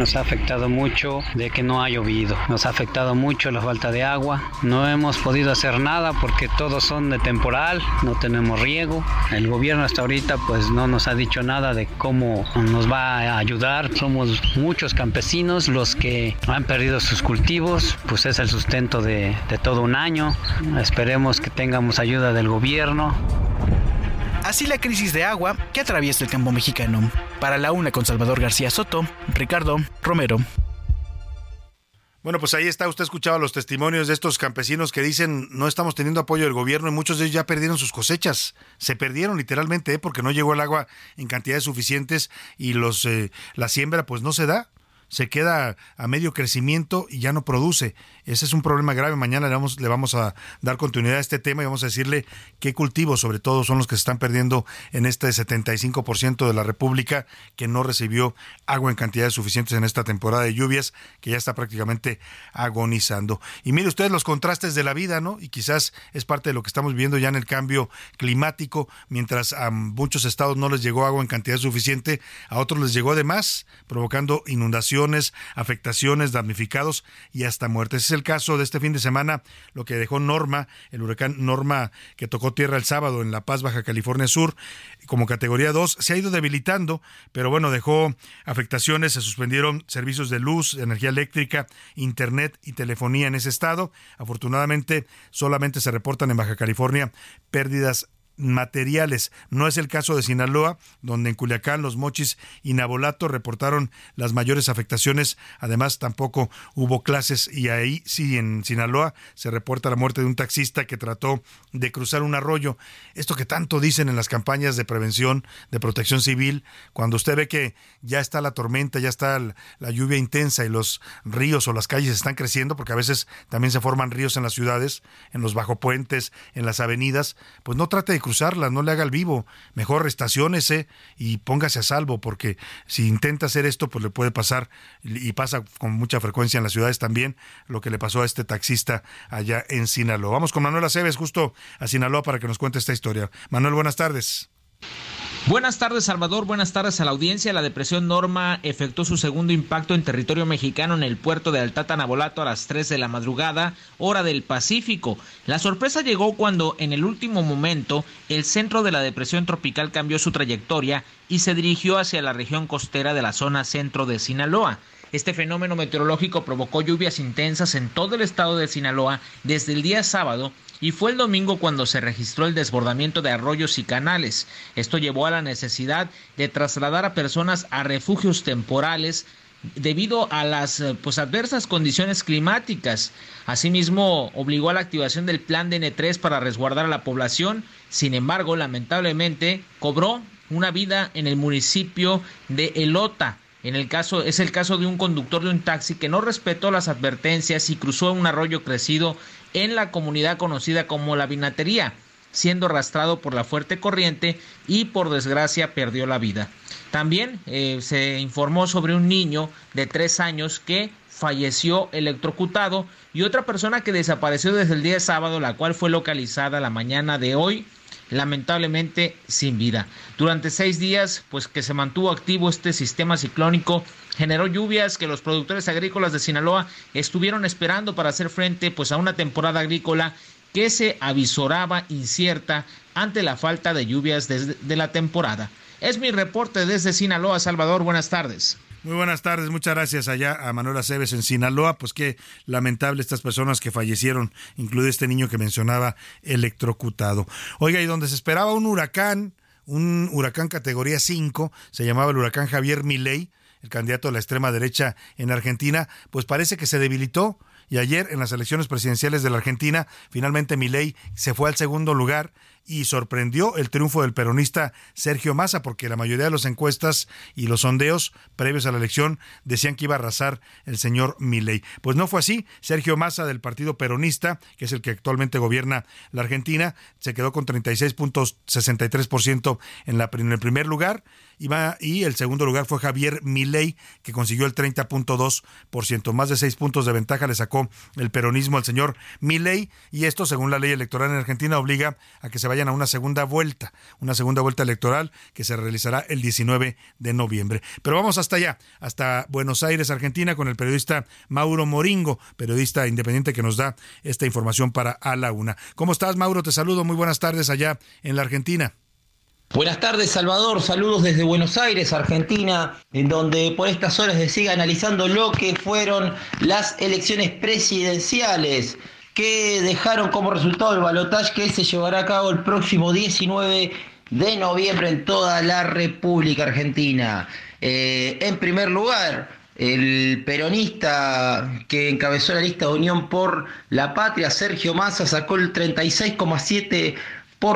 Nos ha afectado mucho de que no ha llovido. Nos ha afectado mucho la falta de agua. No hemos podido hacer nada porque todos son de temporal, no tenemos riego. El gobierno hasta ahorita pues no nos ha dicho nada de cómo nos va a ayudar. Somos muchos campesinos los que han perdido sus cultivos, pues es el sustento de, de todo un año. Esperemos que tengamos ayuda del gobierno. Así la crisis de agua que atraviesa el campo mexicano. Para la una con Salvador García Soto, Ricardo Romero. Bueno, pues ahí está, usted escuchaba los testimonios de estos campesinos que dicen no estamos teniendo apoyo del gobierno y muchos de ellos ya perdieron sus cosechas. Se perdieron literalmente ¿eh? porque no llegó el agua en cantidades suficientes y los eh, la siembra pues no se da se queda a medio crecimiento y ya no produce. Ese es un problema grave. Mañana le vamos, le vamos a dar continuidad a este tema y vamos a decirle qué cultivos, sobre todo, son los que se están perdiendo en este 75% de la República que no recibió agua en cantidades suficientes en esta temporada de lluvias, que ya está prácticamente agonizando. Y mire ustedes los contrastes de la vida, ¿no? Y quizás es parte de lo que estamos viendo ya en el cambio climático, mientras a muchos estados no les llegó agua en cantidad suficiente, a otros les llegó de más, provocando inundaciones afectaciones, damnificados y hasta muertes. es el caso de este fin de semana, lo que dejó Norma, el huracán Norma que tocó tierra el sábado en La Paz, Baja California Sur, como categoría 2. Se ha ido debilitando, pero bueno, dejó afectaciones, se suspendieron servicios de luz, energía eléctrica, internet y telefonía en ese estado. Afortunadamente, solamente se reportan en Baja California pérdidas materiales. No es el caso de Sinaloa, donde en Culiacán, Los Mochis y Nabolato reportaron las mayores afectaciones. Además, tampoco hubo clases y ahí sí, en Sinaloa se reporta la muerte de un taxista que trató de cruzar un arroyo. Esto que tanto dicen en las campañas de prevención, de protección civil, cuando usted ve que ya está la tormenta, ya está la lluvia intensa y los ríos o las calles están creciendo, porque a veces también se forman ríos en las ciudades, en los bajopuentes, en las avenidas, pues no trate de cruzarla, no le haga el vivo, mejor estaciónese y póngase a salvo, porque si intenta hacer esto, pues le puede pasar, y pasa con mucha frecuencia en las ciudades también, lo que le pasó a este taxista allá en Sinaloa. Vamos con Manuel Aceves justo a Sinaloa para que nos cuente esta historia. Manuel, buenas tardes. Buenas tardes, Salvador. Buenas tardes a la audiencia. La depresión Norma efectuó su segundo impacto en territorio mexicano en el puerto de Altata Nabolato a las 3 de la madrugada, hora del Pacífico. La sorpresa llegó cuando, en el último momento, el centro de la depresión tropical cambió su trayectoria y se dirigió hacia la región costera de la zona centro de Sinaloa. Este fenómeno meteorológico provocó lluvias intensas en todo el estado de Sinaloa desde el día sábado y fue el domingo cuando se registró el desbordamiento de arroyos y canales. Esto llevó a la necesidad de trasladar a personas a refugios temporales debido a las eh, pues, adversas condiciones climáticas. Asimismo, obligó a la activación del plan DN3 para resguardar a la población. Sin embargo, lamentablemente, cobró una vida en el municipio de Elota. En el caso, es el caso de un conductor de un taxi que no respetó las advertencias y cruzó un arroyo crecido en la comunidad conocida como la Vinatería, siendo arrastrado por la fuerte corriente y por desgracia perdió la vida. También eh, se informó sobre un niño de tres años que falleció electrocutado y otra persona que desapareció desde el día de sábado, la cual fue localizada la mañana de hoy lamentablemente sin vida. Durante seis días, pues que se mantuvo activo este sistema ciclónico, generó lluvias que los productores agrícolas de Sinaloa estuvieron esperando para hacer frente pues a una temporada agrícola que se avisoraba incierta ante la falta de lluvias de la temporada. Es mi reporte desde Sinaloa, Salvador. Buenas tardes. Muy buenas tardes, muchas gracias allá a Manuel Aceves en Sinaloa. Pues qué lamentable estas personas que fallecieron, incluido este niño que mencionaba electrocutado. Oiga, y donde se esperaba un huracán, un huracán categoría 5, se llamaba el huracán Javier Milei, el candidato de la extrema derecha en Argentina, pues parece que se debilitó. Y ayer en las elecciones presidenciales de la Argentina, finalmente Milei se fue al segundo lugar y sorprendió el triunfo del peronista Sergio Massa, porque la mayoría de las encuestas y los sondeos previos a la elección decían que iba a arrasar el señor Milei. Pues no fue así. Sergio Massa del Partido Peronista, que es el que actualmente gobierna la Argentina, se quedó con 36.63% en, en el primer lugar y el segundo lugar fue Javier Milei, que consiguió el 30.2%. Más de seis puntos de ventaja le sacó el peronismo al señor Milei y esto, según la ley electoral en Argentina, obliga a que se a una segunda vuelta, una segunda vuelta electoral que se realizará el 19 de noviembre. Pero vamos hasta allá, hasta Buenos Aires, Argentina, con el periodista Mauro Moringo, periodista independiente que nos da esta información para A la Una. ¿Cómo estás, Mauro? Te saludo. Muy buenas tardes allá en la Argentina. Buenas tardes, Salvador. Saludos desde Buenos Aires, Argentina, en donde por estas horas se sigue analizando lo que fueron las elecciones presidenciales que dejaron como resultado el balotaje que se llevará a cabo el próximo 19 de noviembre en toda la República Argentina. Eh, en primer lugar, el peronista que encabezó la lista de Unión por la Patria, Sergio Massa, sacó el 36,7%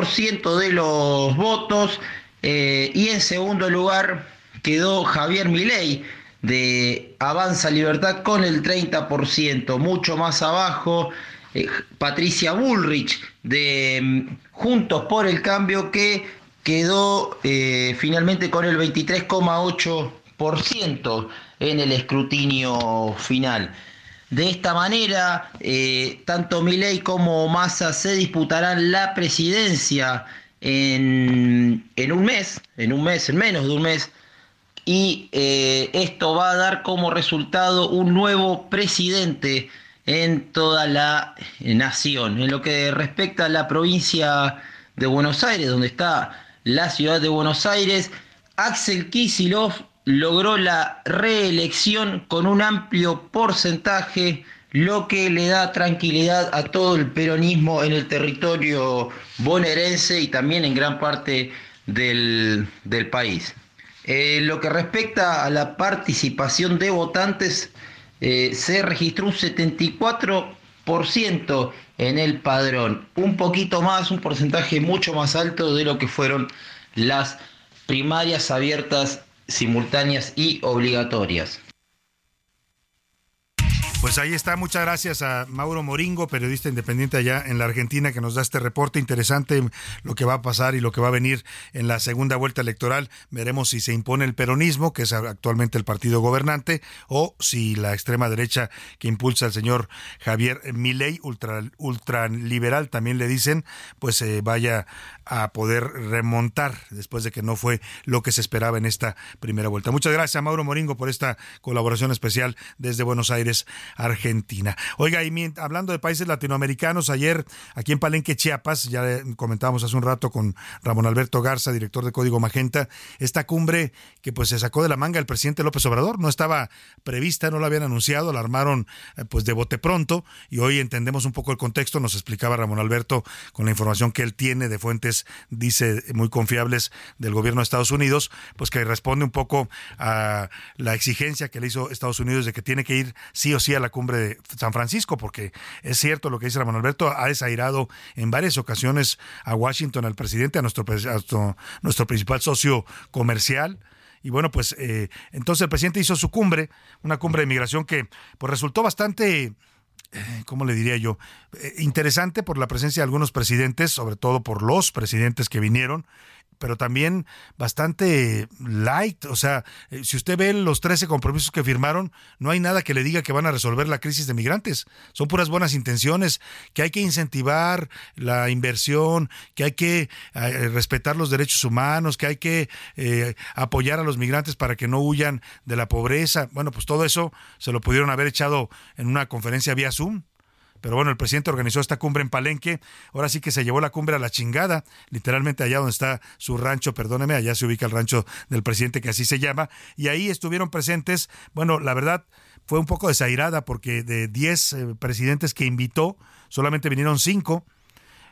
ciento de los votos eh, y en segundo lugar quedó Javier Milei de Avanza Libertad con el 30%, mucho más abajo eh, Patricia Bullrich de mm, Juntos por el Cambio que quedó eh, finalmente con el 23,8% en el escrutinio final. De esta manera, eh, tanto Milei como Massa se disputarán la presidencia en, un mes, en un mes, en menos de un mes, y esto va a dar como resultado un nuevo presidente en toda la nación. En lo que respecta a la provincia de Buenos Aires, donde está la ciudad de Buenos Aires, Axel Kicillof logró la reelección con un amplio porcentaje, lo que le da tranquilidad a todo el peronismo en el territorio bonaerense y también en gran parte del, país. En eh, lo que respecta a la participación de votantes, eh, se registró un 74% en el padrón, un poquito más, un porcentaje mucho más alto de lo que fueron las primarias abiertas simultáneas y obligatorias. Pues ahí está, muchas gracias a Mauro Moringo, periodista independiente allá en la Argentina, que nos da este reporte interesante, lo que va a pasar y lo que va a venir en la segunda vuelta electoral. Veremos si se impone el peronismo, que es actualmente el partido gobernante, o si la extrema derecha que impulsa el señor Javier Milei, ultra, ultraliberal también le dicen, pues se vaya a poder remontar después de que no fue lo que se esperaba en esta primera vuelta. Muchas gracias, Mauro Moringo, por esta colaboración especial desde Buenos Aires, Argentina. Oiga, y hablando de países latinoamericanos, ayer aquí en Palenque, Chiapas, ya comentábamos hace un rato con Ramón Alberto Garza, director de Código Magenta, esta cumbre que pues se sacó de la manga el presidente López Obrador, no estaba prevista, no la habían anunciado, la armaron eh, pues de bote pronto y hoy entendemos un poco el contexto, nos explicaba Ramón Alberto con la información que él tiene de fuentes dice, muy confiables del gobierno de Estados Unidos, pues que responde un poco a la exigencia que le hizo Estados Unidos de que tiene que ir sí o sí a la cumbre de San Francisco, porque es cierto lo que dice Ramón Alberto, ha desairado en varias ocasiones a Washington, al presidente, a nuestro, a nuestro principal socio comercial. Y bueno, pues eh, entonces el presidente hizo su cumbre, una cumbre de migración que pues resultó bastante eh, ¿cómo le diría yo? Eh, interesante por la presencia de algunos presidentes, sobre todo por los presidentes que vinieron, pero también bastante light. O sea, eh, si usted ve los 13 compromisos que firmaron, no hay nada que le diga que van a resolver la crisis de migrantes. Son puras buenas intenciones, que hay que incentivar la inversión, que hay que eh, respetar los derechos humanos, que hay que eh, apoyar a los migrantes para que no huyan de la pobreza. Bueno, pues todo eso se lo pudieron haber echado en una conferencia vía Zoom. Pero bueno, el presidente organizó esta cumbre en Palenque. Ahora sí que se llevó la cumbre a la chingada, literalmente allá donde está su rancho, perdóneme, allá se ubica el rancho del presidente, que así se llama. Y ahí estuvieron presentes, bueno, la verdad fue un poco desairada porque de 10 eh, presidentes que invitó, solamente vinieron 5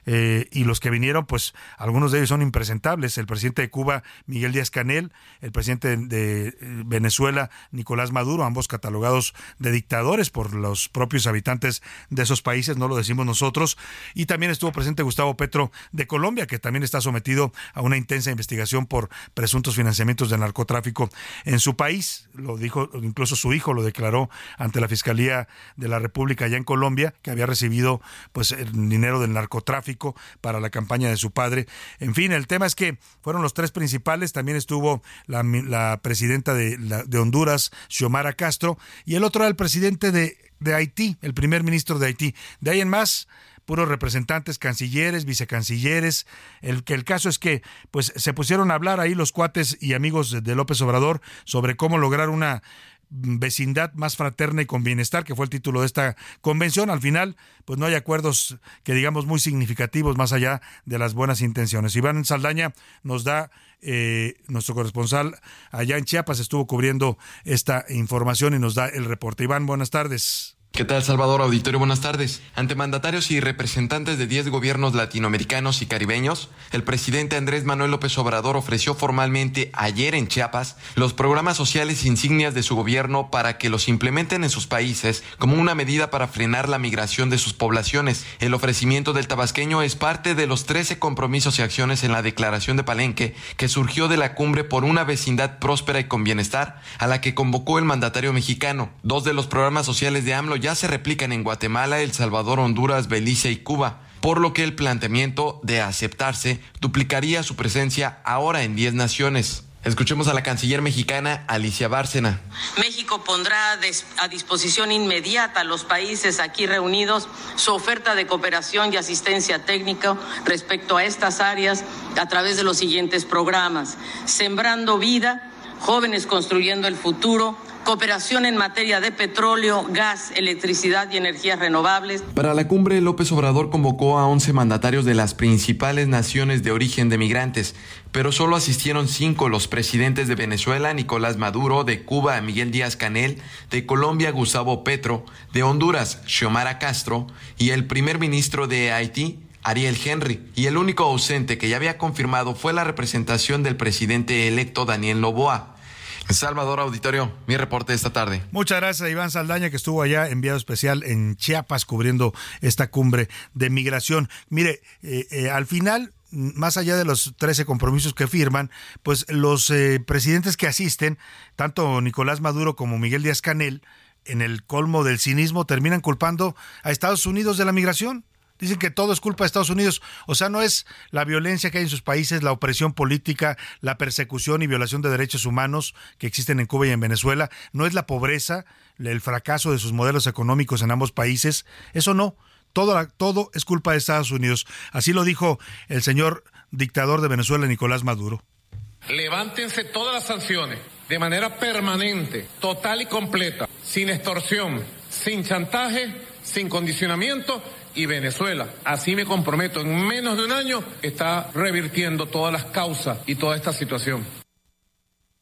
eh, y los que vinieron, pues algunos de ellos son impresentables. El presidente de Cuba, Miguel Díaz Canel, el presidente de eh, Venezuela, Nicolás Maduro, ambos catalogados de dictadores por los propios habitantes de esos países, no lo decimos nosotros. Y también estuvo presente Gustavo Petro de Colombia, que también está sometido a una intensa investigación por presuntos financiamientos de narcotráfico en su país. Lo dijo, incluso su hijo lo declaró ante la Fiscalía de la República allá en Colombia, que había recibido pues el dinero del narcotráfico para la campaña de su padre. En fin, el tema es que fueron los tres principales. También estuvo la, presidenta de, Honduras, Xiomara Castro, y el otro era el presidente de, de Haití, el primer ministro de Haití. De ahí en más, puros representantes, cancilleres, vicecancilleres. El que el caso es que pues se pusieron a hablar ahí los cuates y amigos de López Obrador sobre cómo lograr una vecindad más fraterna y con bienestar, que fue el título de esta convención. Al final, pues no hay acuerdos que digamos muy significativos más allá de las buenas intenciones. Iván Saldaña nos da, eh, nuestro corresponsal allá en Chiapas estuvo cubriendo esta información y nos da el reporte. Iván, buenas tardes. ¿Qué tal, Salvador Auditorio? Buenas tardes. Ante mandatarios y representantes de 10 gobiernos latinoamericanos y caribeños, el presidente Andrés Manuel López Obrador ofreció formalmente ayer en Chiapas los programas sociales insignias de su gobierno para que los implementen en sus países como una medida para frenar la migración de sus poblaciones. El ofrecimiento del tabasqueño es parte de los 13 compromisos y acciones en la declaración de Palenque que surgió de la cumbre por una vecindad próspera y con bienestar a la que convocó el mandatario mexicano. Dos de los programas sociales de AMLO ya se replican en Guatemala, El Salvador, Honduras, Belice y Cuba, por lo que el planteamiento de aceptarse duplicaría su presencia ahora en 10 naciones. Escuchemos a la canciller mexicana Alicia Bárcena. México pondrá a disposición inmediata a los países aquí reunidos su oferta de cooperación y asistencia técnica respecto a estas áreas a través de los siguientes programas. Sembrando vida, jóvenes construyendo el futuro, cooperación en materia de petróleo, gas, electricidad y energías renovables. Para la cumbre, López Obrador convocó a 11 mandatarios de las principales naciones de origen de migrantes, pero solo asistieron cinco los presidentes de Venezuela, Nicolás Maduro, de Cuba, Miguel Díaz Canel, de Colombia, Gustavo Petro, de Honduras, Xiomara Castro, y el primer ministro de Haití, Ariel Henry, y el único ausente que ya había confirmado fue la representación del presidente electo Daniel Loboa. Salvador Auditorio, mi reporte esta tarde. Muchas gracias, Iván Saldaña, que estuvo allá enviado especial en Chiapas cubriendo esta cumbre de migración. Mire, eh, eh, al final más allá de los 13 compromisos que firman, pues los eh, presidentes que asisten, tanto Nicolás Maduro como Miguel Díaz Canel, en el colmo del cinismo, terminan culpando a Estados Unidos de la migración. Dicen que todo es culpa de Estados Unidos. O sea, no es la violencia que hay en sus países, la opresión política, la persecución y violación de derechos humanos que existen en Cuba y en Venezuela. No es la pobreza, el fracaso de sus modelos económicos en ambos países. Eso no. Todo, todo es culpa de Estados Unidos. Así lo dijo el señor dictador de Venezuela, Nicolás Maduro. Levántense todas las sanciones de manera permanente, total y completa, sin extorsión, sin chantaje, sin condicionamiento y Venezuela. Así me comprometo, en menos de un año está revirtiendo todas las causas y toda esta situación.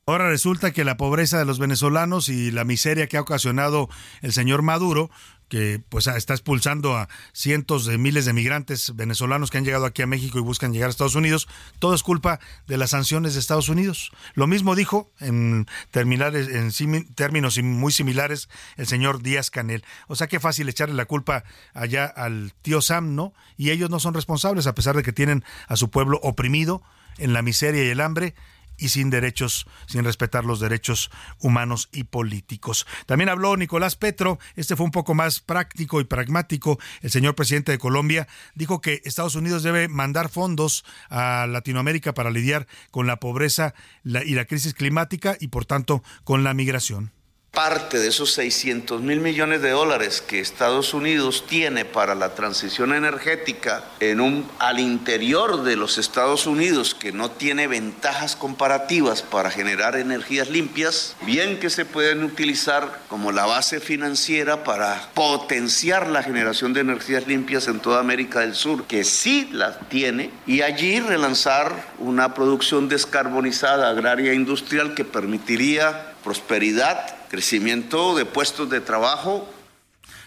Ahora resulta que la pobreza de los venezolanos y la miseria que ha ocasionado el señor Maduro que pues está expulsando a cientos de miles de migrantes venezolanos que han llegado aquí a México y buscan llegar a Estados Unidos, todo es culpa de las sanciones de Estados Unidos. Lo mismo dijo en, en términos muy similares el señor Díaz Canel. O sea, qué fácil echarle la culpa allá al tío Sam, ¿no? Y ellos no son responsables a pesar de que tienen a su pueblo oprimido en la miseria y el hambre y sin derechos, sin respetar los derechos humanos y políticos. También habló Nicolás Petro, este fue un poco más práctico y pragmático. El señor presidente de Colombia dijo que Estados Unidos debe mandar fondos a Latinoamérica para lidiar con la pobreza y la crisis climática y por tanto con la migración parte de esos 600 mil millones de dólares que Estados Unidos tiene para la transición energética en un, al interior de los Estados Unidos que no tiene ventajas comparativas para generar energías limpias, bien que se pueden utilizar como la base financiera para potenciar la generación de energías limpias en toda América del Sur, que sí las tiene, y allí relanzar una producción descarbonizada agraria e industrial que permitiría prosperidad crecimiento de puestos de trabajo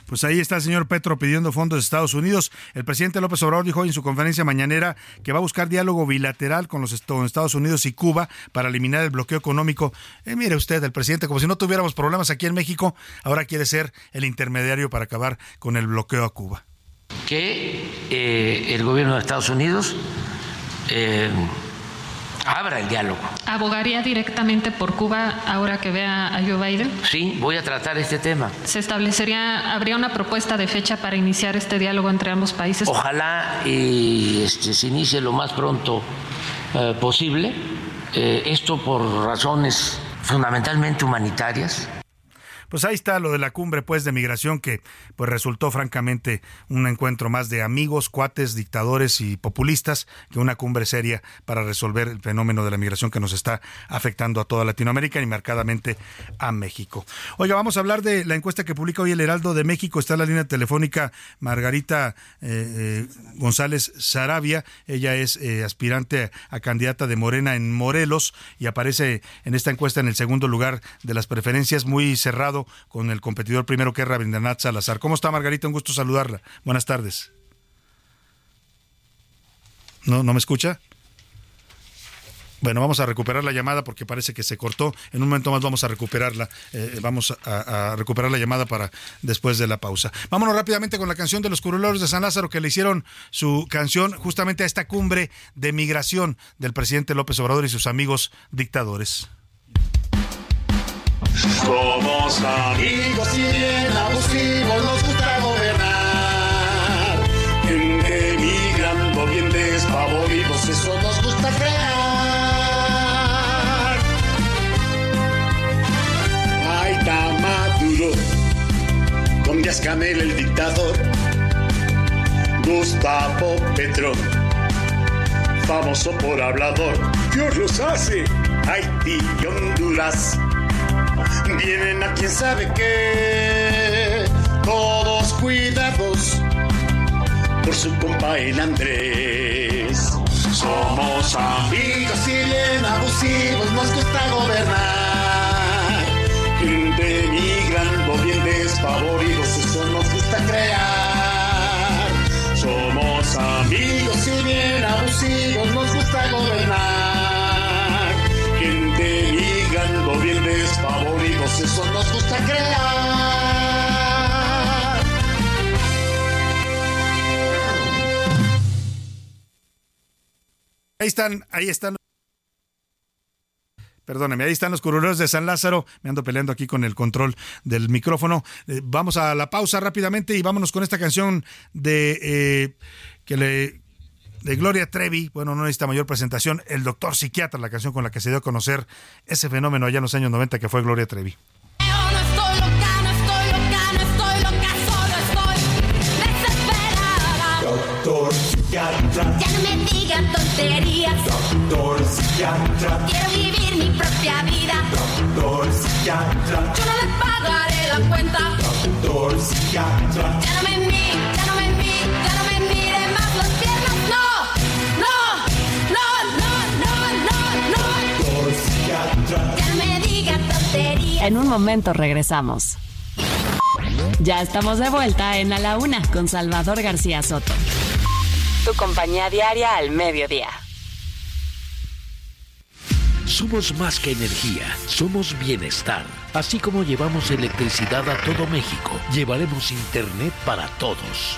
Pues ahí está el señor Petro pidiendo fondos de Estados Unidos. El presidente López Obrador dijo en su conferencia mañanera que va a buscar diálogo bilateral con los Estados Unidos y Cuba para eliminar el bloqueo económico. Eh, mire usted, el presidente, como si no tuviéramos problemas aquí en México, ahora quiere ser el intermediario para acabar con el bloqueo a Cuba. Que eh, el gobierno de Estados Unidos eh, abra el diálogo. ¿Abogaría directamente por Cuba ahora que vea a Joe Biden? Sí, voy a tratar este tema. ¿Se establecería, habría una propuesta de fecha para iniciar este diálogo entre ambos países? Ojalá y este, se inicie lo más pronto eh, posible. Eh, esto por razones fundamentalmente humanitarias. Pues ahí está lo de la cumbre pues de migración que pues resultó francamente un encuentro más de amigos, cuates, dictadores y populistas que una cumbre seria para resolver el fenómeno de la migración que nos está afectando a toda Latinoamérica y marcadamente a México. Oiga, vamos a hablar de la encuesta que publica hoy el Heraldo de México. Está en la línea telefónica Margarita eh, eh, González Sarabia. Ella es eh, aspirante a candidata de Morena en Morelos y aparece en esta encuesta en el segundo lugar de las preferencias muy cerrado con el competidor primero que es Rabindranath Salazar. ¿Cómo está Margarita? Un gusto saludarla. Buenas tardes. ¿No, ¿No me escucha? Bueno, vamos a recuperar la llamada porque parece que se cortó. En un momento más vamos a recuperarla. Eh, vamos a, recuperar la llamada para después de la pausa. Vámonos rápidamente con la canción de los curuleros de San Lázaro que le hicieron su canción justamente a esta cumbre de migración del presidente López Obrador y sus amigos dictadores. Somos amigos y bien abusivos, nos gusta gobernar. Gente migrando bien despavoridos, eso nos gusta crear. Ay, está maduro, con Díaz Canel el dictador. Gustavo Petro, famoso por hablador. Dios los hace, Haití y Honduras vienen a quien sabe qué. Todos cuidados por su compa el Andrés. Somos amigos y bien abusivos, nos gusta gobernar. Gente migrando bien desfavoridos, eso nos gusta crear. Somos amigos y bien abusivos, nos gusta gobernar. Migrando bien desfavoridos, eso nos gusta crear. Ahí están, ahí están. Perdóneme, ahí están los curuleros de San Lázaro. Me ando peleando aquí con el control del micrófono. Eh, vamos a la pausa rápidamente y vámonos con esta canción de eh, que le de Gloria Trevi. Bueno, no necesita mayor presentación. El doctor psiquiatra, la canción con la que se dio a conocer ese fenómeno allá en los años 90 que fue Gloria Trevi. Doctor psiquiatra. Ya no me digan tonterías. Doctor psiquiatra. Quiero vivir mi propia vida. Doctor psiquiatra. Yo no le pagaré la cuenta. Doctor psiquiatra. Ya no me mire, En un momento regresamos. Ya estamos de vuelta en A la Una con Salvador García Soto. Tu compañía diaria al mediodía. Somos más que energía, somos bienestar. Así como llevamos electricidad a todo México, llevaremos Internet para todos.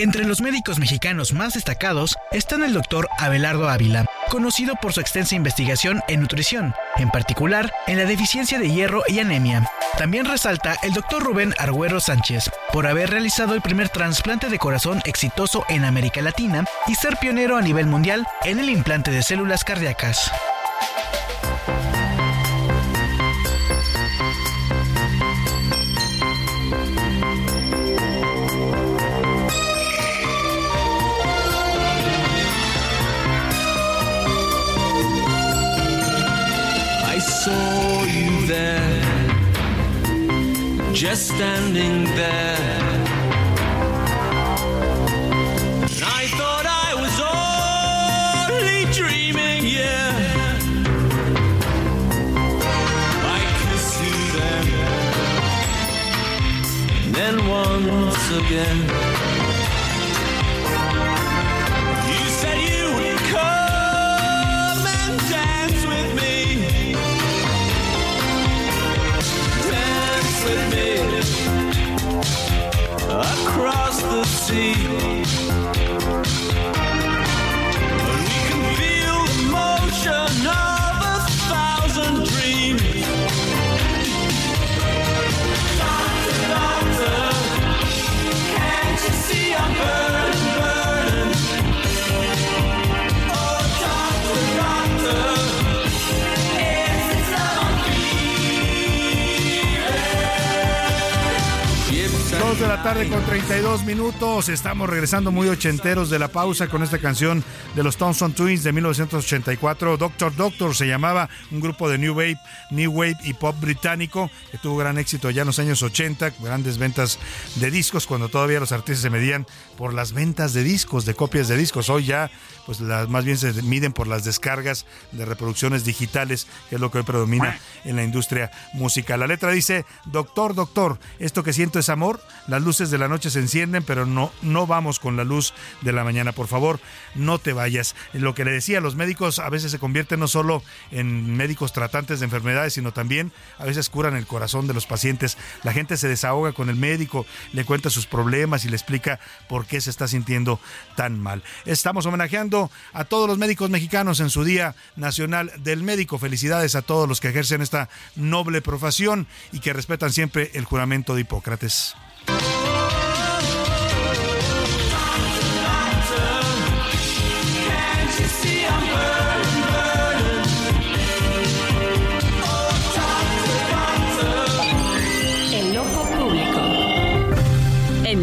Entre los médicos mexicanos más destacados están el doctor Abelardo Ávila, conocido por su extensa investigación en nutrición, en particular en la deficiencia de hierro y anemia. También resalta el doctor Rubén Argüero Sánchez, por haber realizado el primer trasplante de corazón exitoso en América Latina y ser pionero a nivel mundial en el implante de células cardíacas. Just standing there. And I thought I was only dreaming, yeah. Them. And then once again, see. De la tarde con 32 minutos. Estamos regresando muy ochenteros de la pausa con esta canción de los Thompson Twins de 1984. Doctor Doctor se llamaba un grupo de New Wave, New Wave y pop británico que tuvo gran éxito ya en los años 80, grandes ventas de discos cuando todavía los artistas se medían por las ventas de discos, de copias de discos. Hoy ya, pues las, más bien se miden por las descargas de reproducciones digitales, que es lo que hoy predomina en la industria musical. La letra dice, doctor, doctor, esto que siento es amor, las luces de la noche se encienden, pero no, no vamos con la luz de la mañana. Por favor, no te Lo que le decía, los médicos a veces se convierten no solo en médicos tratantes de enfermedades, sino también a veces curan el corazón de los pacientes. La gente se desahoga con el médico, le cuenta sus problemas y le explica por qué se está sintiendo tan mal. Estamos homenajeando a todos los médicos mexicanos en su Día Nacional del Médico. Felicidades a todos los que ejercen esta noble profesión y que respetan siempre el juramento de Hipócrates.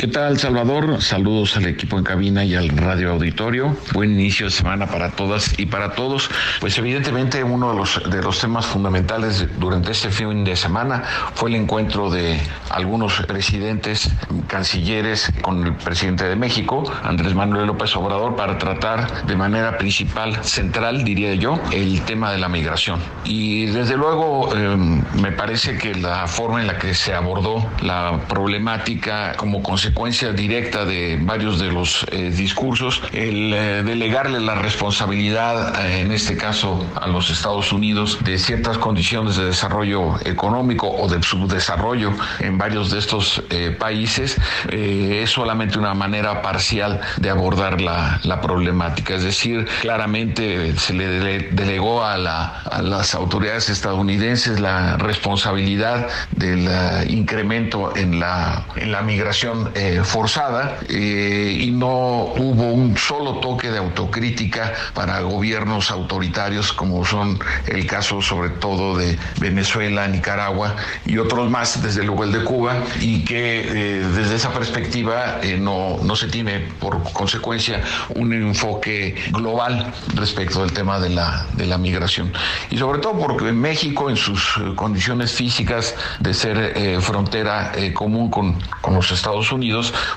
¿Qué tal, Salvador? Saludos al equipo en cabina y al radio auditorio. Buen inicio de semana para todas y para todos. Pues evidentemente uno de los, de los temas fundamentales durante este fin de semana fue el encuentro de algunos presidentes, cancilleres con el presidente de México, Andrés Manuel López Obrador, para tratar de manera principal, central, diría yo, el tema de la migración. Y desde luego eh, me parece que la forma en la que se abordó la problemática como consecuencia directa de varios de los eh, discursos, el eh, delegarle la responsabilidad, eh, en este caso a los Estados Unidos, de ciertas condiciones de desarrollo económico o de subdesarrollo en varios de estos países, es solamente una manera parcial de abordar la, la problemática. Es decir, claramente se le dele- delegó a, la- a las autoridades estadounidenses la responsabilidad del incremento en la, en la migración eh, forzada eh, y no hubo un solo toque de autocrítica para gobiernos autoritarios como son el caso sobre todo de Venezuela, Nicaragua y otros más, desde luego el de Cuba, y que eh, desde esa perspectiva no, no se tiene por consecuencia un enfoque global respecto del tema de la, de la migración. Y sobre todo porque México en sus condiciones físicas de ser frontera común con, con los Estados Unidos,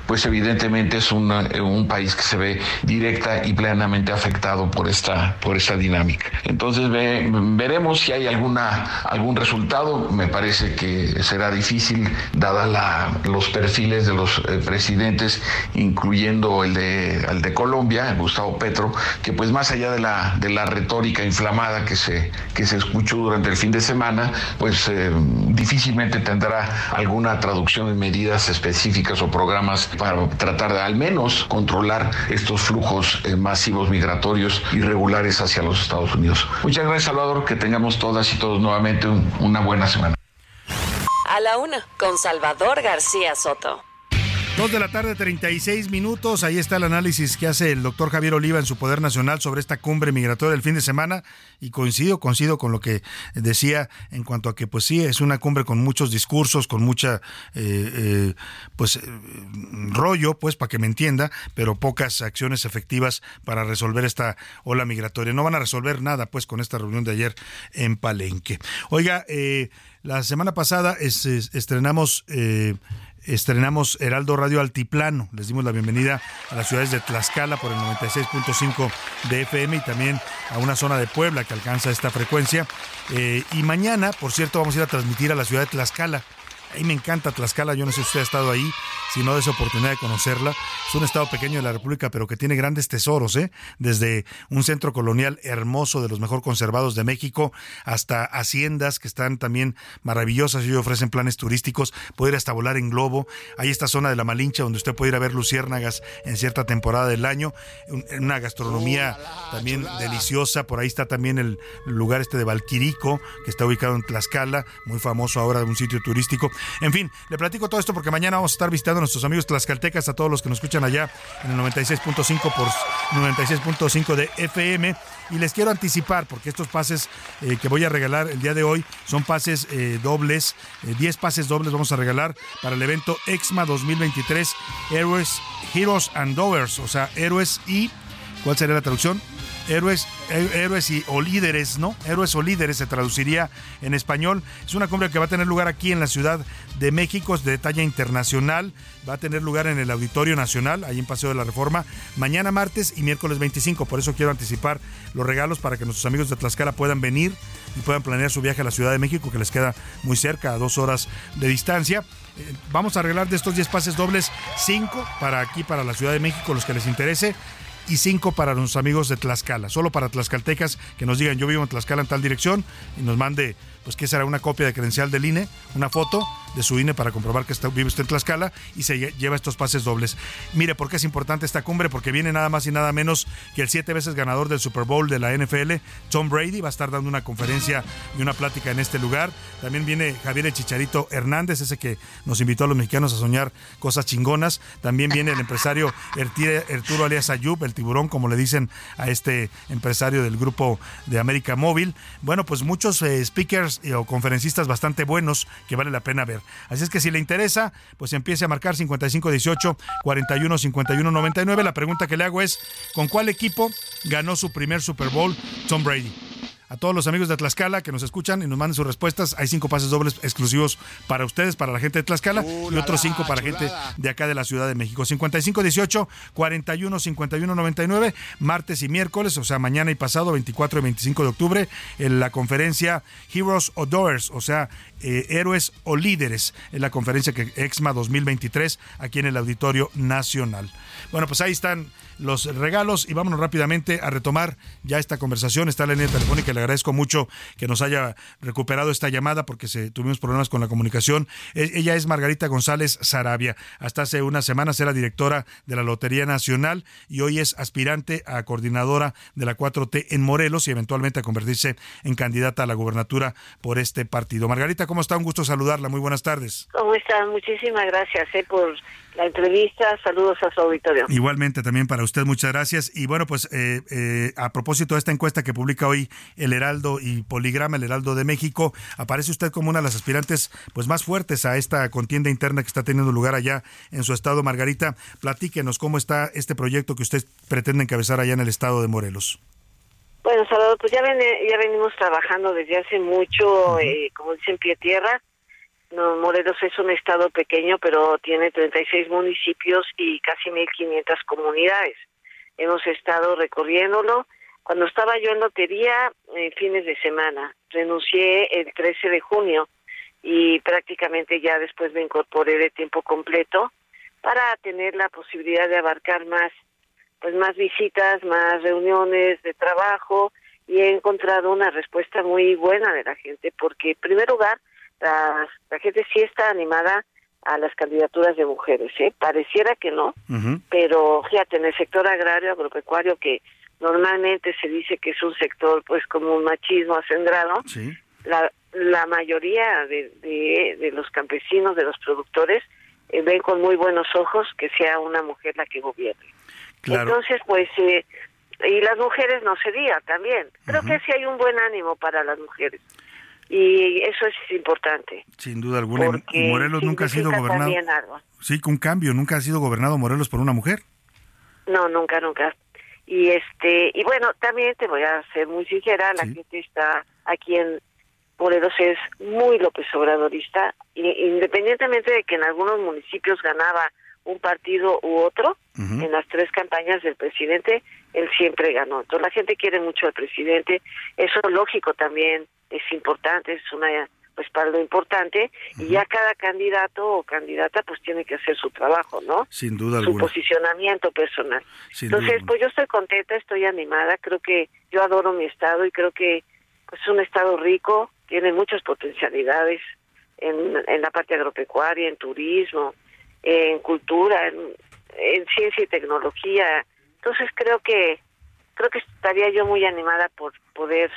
pues evidentemente es eh, un país que se ve directa y plenamente afectado por esta, por dinámica. Entonces ve- veremos si hay alguna, algún resultado. Me parece que será difícil, dada los perfiles de los eh, presidentes, incluyendo el de, de Colombia, Gustavo Petro, que pues más allá de la, de la retórica inflamada que se, que se escuchó durante el fin de semana, pues eh, difícilmente tendrá alguna traducción en medidas específicas o para tratar de al menos controlar estos flujos eh, masivos migratorios irregulares hacia los Estados Unidos. Muchas gracias, Salvador. Que tengamos todas y todos nuevamente un- una buena semana. A la Una con Salvador García Soto. Dos de la tarde, 36 minutos. Ahí está el análisis que hace el doctor Javier Oliva en su Poder Nacional sobre esta cumbre migratoria del fin de semana. Y coincido, coincido con lo que decía en cuanto a que, pues sí, es una cumbre con muchos discursos, con mucha, eh, eh, pues, eh, rollo, pues, para que me entienda, pero pocas acciones efectivas para resolver esta ola migratoria. No van a resolver nada, pues, con esta reunión de ayer en Palenque. Oiga, la semana pasada es- es- estrenamos estrenamos Heraldo Radio Altiplano. Les dimos la bienvenida a las ciudades de Tlaxcala por el 96.5 de FM y también a una zona de Puebla que alcanza esta frecuencia. Eh, y mañana, por cierto, vamos a ir a transmitir a la ciudad de Tlaxcala. Ahí me encanta Tlaxcala, yo no sé si usted ha estado ahí, si no de esa oportunidad de conocerla. Es un estado pequeño de la República, pero que tiene grandes tesoros, ¿eh? Desde un centro colonial hermoso, de los mejor conservados de México, hasta haciendas que están también maravillosas y ofrecen planes turísticos. Puede ir hasta volar en globo. Hay esta zona de la Malincha donde usted puede ir a ver luciérnagas en cierta temporada del año. Un- Una gastronomía también deliciosa. Por ahí está también el lugar este de Valquirico, que está ubicado en Tlaxcala, muy famoso ahora, un sitio turístico. En fin, le platico todo esto porque mañana vamos a estar visitando a nuestros amigos tlaxcaltecas, a todos los que nos escuchan allá en el 96.5 por 96.5 de FM. Y les quiero anticipar, porque estos pases eh, que voy a regalar el día de hoy son pases eh, dobles, eh, 10 pases dobles vamos a regalar para el evento EXMA 2023 Héroes, Heroes and Dovers, o sea, héroes y ¿Cuál sería la traducción? Héroes, hé- héroes y, o líderes, ¿no? Héroes o líderes se traduciría en español. Es una cumbre que va a tener lugar aquí en la Ciudad de México, es de talla internacional. Va a tener lugar en el Auditorio Nacional, ahí en Paseo de la Reforma, mañana martes y miércoles 25. Por eso quiero anticipar los regalos para que nuestros amigos de Tlaxcala puedan venir y puedan planear su viaje a la Ciudad de México, que les queda muy cerca, a dos horas de distancia. Eh, Vamos a arreglar de estos 10 pases dobles, 5 para aquí, para la Ciudad de México, los que les interese y cinco para nuestros amigos de Tlaxcala, solo para tlaxcaltecas que nos digan yo vivo en Tlaxcala en tal dirección y nos mande, pues qué será una copia de credencial del INE, una foto de su INE para comprobar que está, vive usted en Tlaxcala y se lle- lleva estos pases dobles. Mire, ¿por qué es importante esta cumbre? Porque viene nada más y nada menos que el siete veces ganador del Super Bowl de la NFL, Tom Brady, va a estar dando una conferencia y una plática en este lugar. También viene Javier El Chicharito Hernández, ese que nos invitó a los mexicanos a soñar cosas chingonas. También viene el empresario Arturo Alias Ayub, el tiburón, como le dicen a este empresario del grupo de América Móvil. Bueno, pues muchos eh, speakers eh, o conferencistas bastante buenos que vale la pena ver. Así es que si le interesa, pues empiece a marcar 5518 41 51 99. La pregunta que le hago es, ¿con cuál equipo ganó su primer Super Bowl Tom Brady? A todos los amigos de Tlaxcala que nos escuchan y nos manden sus respuestas, hay cinco pases dobles exclusivos para ustedes, para la gente de Tlaxcala, y otros cinco para gente de acá de la Ciudad de México. 5518 41 51 99, martes y miércoles, o sea, mañana y pasado, 24 y 25 de octubre, en la conferencia Heroes or Doers, o sea, eh, héroes o líderes, en la conferencia que EXMA 2023, aquí en el Auditorio Nacional. Bueno, pues ahí están los regalos y vámonos rápidamente a retomar ya esta conversación. Está en la línea telefónica y le agradezco mucho que nos haya recuperado esta llamada porque se, tuvimos problemas con la comunicación. E- ella es Margarita González Sarabia. Hasta hace unas semanas era directora de la Lotería Nacional y hoy es aspirante a coordinadora de la 4T en Morelos y eventualmente a convertirse en candidata a la gubernatura por este partido. Margarita, ¿cómo está? Un gusto saludarla. Muy buenas tardes. ¿Cómo están? Muchísimas gracias eh, por la entrevista. Saludos a su auditorio. Igualmente también para usted, muchas gracias. Y bueno, pues eh, eh, a propósito de esta encuesta que publica hoy el Heraldo y Poligrama, el Heraldo de México, aparece usted como una de las aspirantes pues más fuertes a esta contienda interna que está teniendo lugar allá en su estado. Margarita, platíquenos cómo está este proyecto que usted pretende encabezar allá en el estado de Morelos. Bueno, Salvador, pues ya, ven- ya venimos trabajando desde hace mucho, eh, como dicen, pie tierra. No, Morelos es un estado pequeño, pero tiene 36 municipios y casi 1.500 comunidades. Hemos estado recorriéndolo. Cuando estaba yo en lotería, en fines de semana, renuncié el 13 de junio y prácticamente ya después me incorporé de tiempo completo para tener la posibilidad de abarcar más pues más visitas, más reuniones de trabajo y he encontrado una respuesta muy buena de la gente porque en primer lugar la, la gente sí está animada a las candidaturas de mujeres, ¿eh? pareciera que no, pero fíjate en el sector agrario agropecuario que normalmente se dice que es un sector pues como un machismo acendrado, la, la mayoría de, de, de los campesinos, de los productores, eh, ven con muy buenos ojos que sea una mujer la que gobierne. Claro. Entonces, pues, eh, y las mujeres no se diga también. Creo que sí hay un buen ánimo para las mujeres. Y eso es importante. Sin duda alguna. Y porque Morelos nunca ha sido gobernado. Sí, con cambio, nunca ha sido gobernado Morelos por una mujer. No, nunca, nunca. Y este, y bueno, también te voy a ser muy sincera, la gente está aquí en Morelos es muy López Obradorista, y- independientemente de que en algunos municipios ganaba un partido u otro, en las tres campañas del presidente, él siempre ganó. Entonces la gente quiere mucho al presidente, eso lógico también es importante, es una respaldo importante, y ya cada candidato o candidata pues tiene que hacer su trabajo, ¿no? Sin duda su alguna. posicionamiento personal. Sin Entonces, pues yo estoy contenta, estoy animada, creo que yo adoro mi estado y creo que pues, es un estado rico, tiene muchas potencialidades en, en la parte agropecuaria, en turismo, en cultura, en, en ciencia y tecnología. Entonces creo que creo que estaría yo muy animada por poder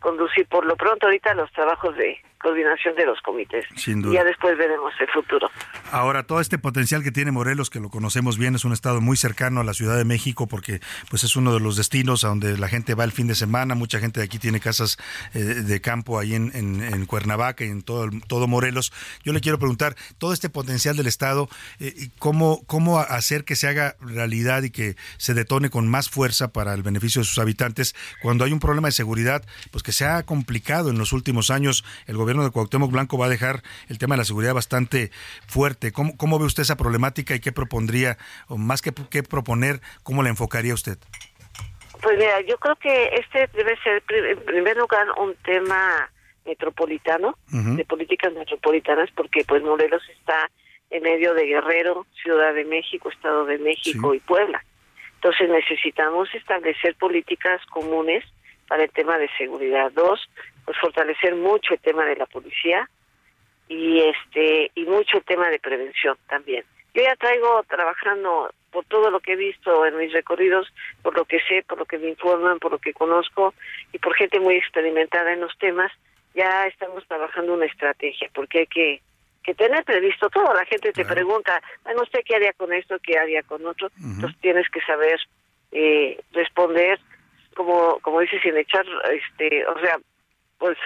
conducir por lo pronto ahorita los trabajos de coordinación de los comités. Sin Y duda. ya después veremos el futuro. Ahora, todo este potencial que tiene Morelos, que lo conocemos bien, es un estado muy cercano a la Ciudad de México porque pues es uno de los destinos a donde la gente va el fin de semana. Mucha gente de aquí tiene casas eh, de campo ahí en, en- en Cuernavaca y en todo, todo Morelos. Yo le quiero preguntar, todo este potencial del estado, eh, ¿cómo, ¿cómo hacer que se haga realidad y que se detone con más fuerza para el beneficio de sus habitantes cuando hay un problema de seguridad, pues que se ha complicado en los últimos años? El gobierno de Cuauhtémoc Blanco va a dejar el tema de la seguridad bastante fuerte. ¿Cómo, cómo ve usted esa problemática y qué propondría, o más que, que proponer, cómo la enfocaría usted? Pues mira, yo creo que este debe ser en primer lugar un tema metropolitano, de políticas metropolitanas, porque pues Morelos está en medio de Guerrero, Ciudad de México, Estado de México y Puebla. Entonces necesitamos establecer políticas comunes para el tema de seguridad. Dos, pues fortalecer mucho el tema de la policía y este y mucho el tema de prevención también. Yo ya traigo trabajando por todo lo que he visto en mis recorridos, por lo que sé, por lo que me informan, por lo que conozco y por gente muy experimentada en los temas, ya estamos trabajando una estrategia porque hay que que tener previsto todo. La gente te pregunta, bueno, ¿usted qué haría con esto? ¿Qué haría con otro? Entonces tienes que saber eh, responder, como como dices, sin echar, este, o sea, pues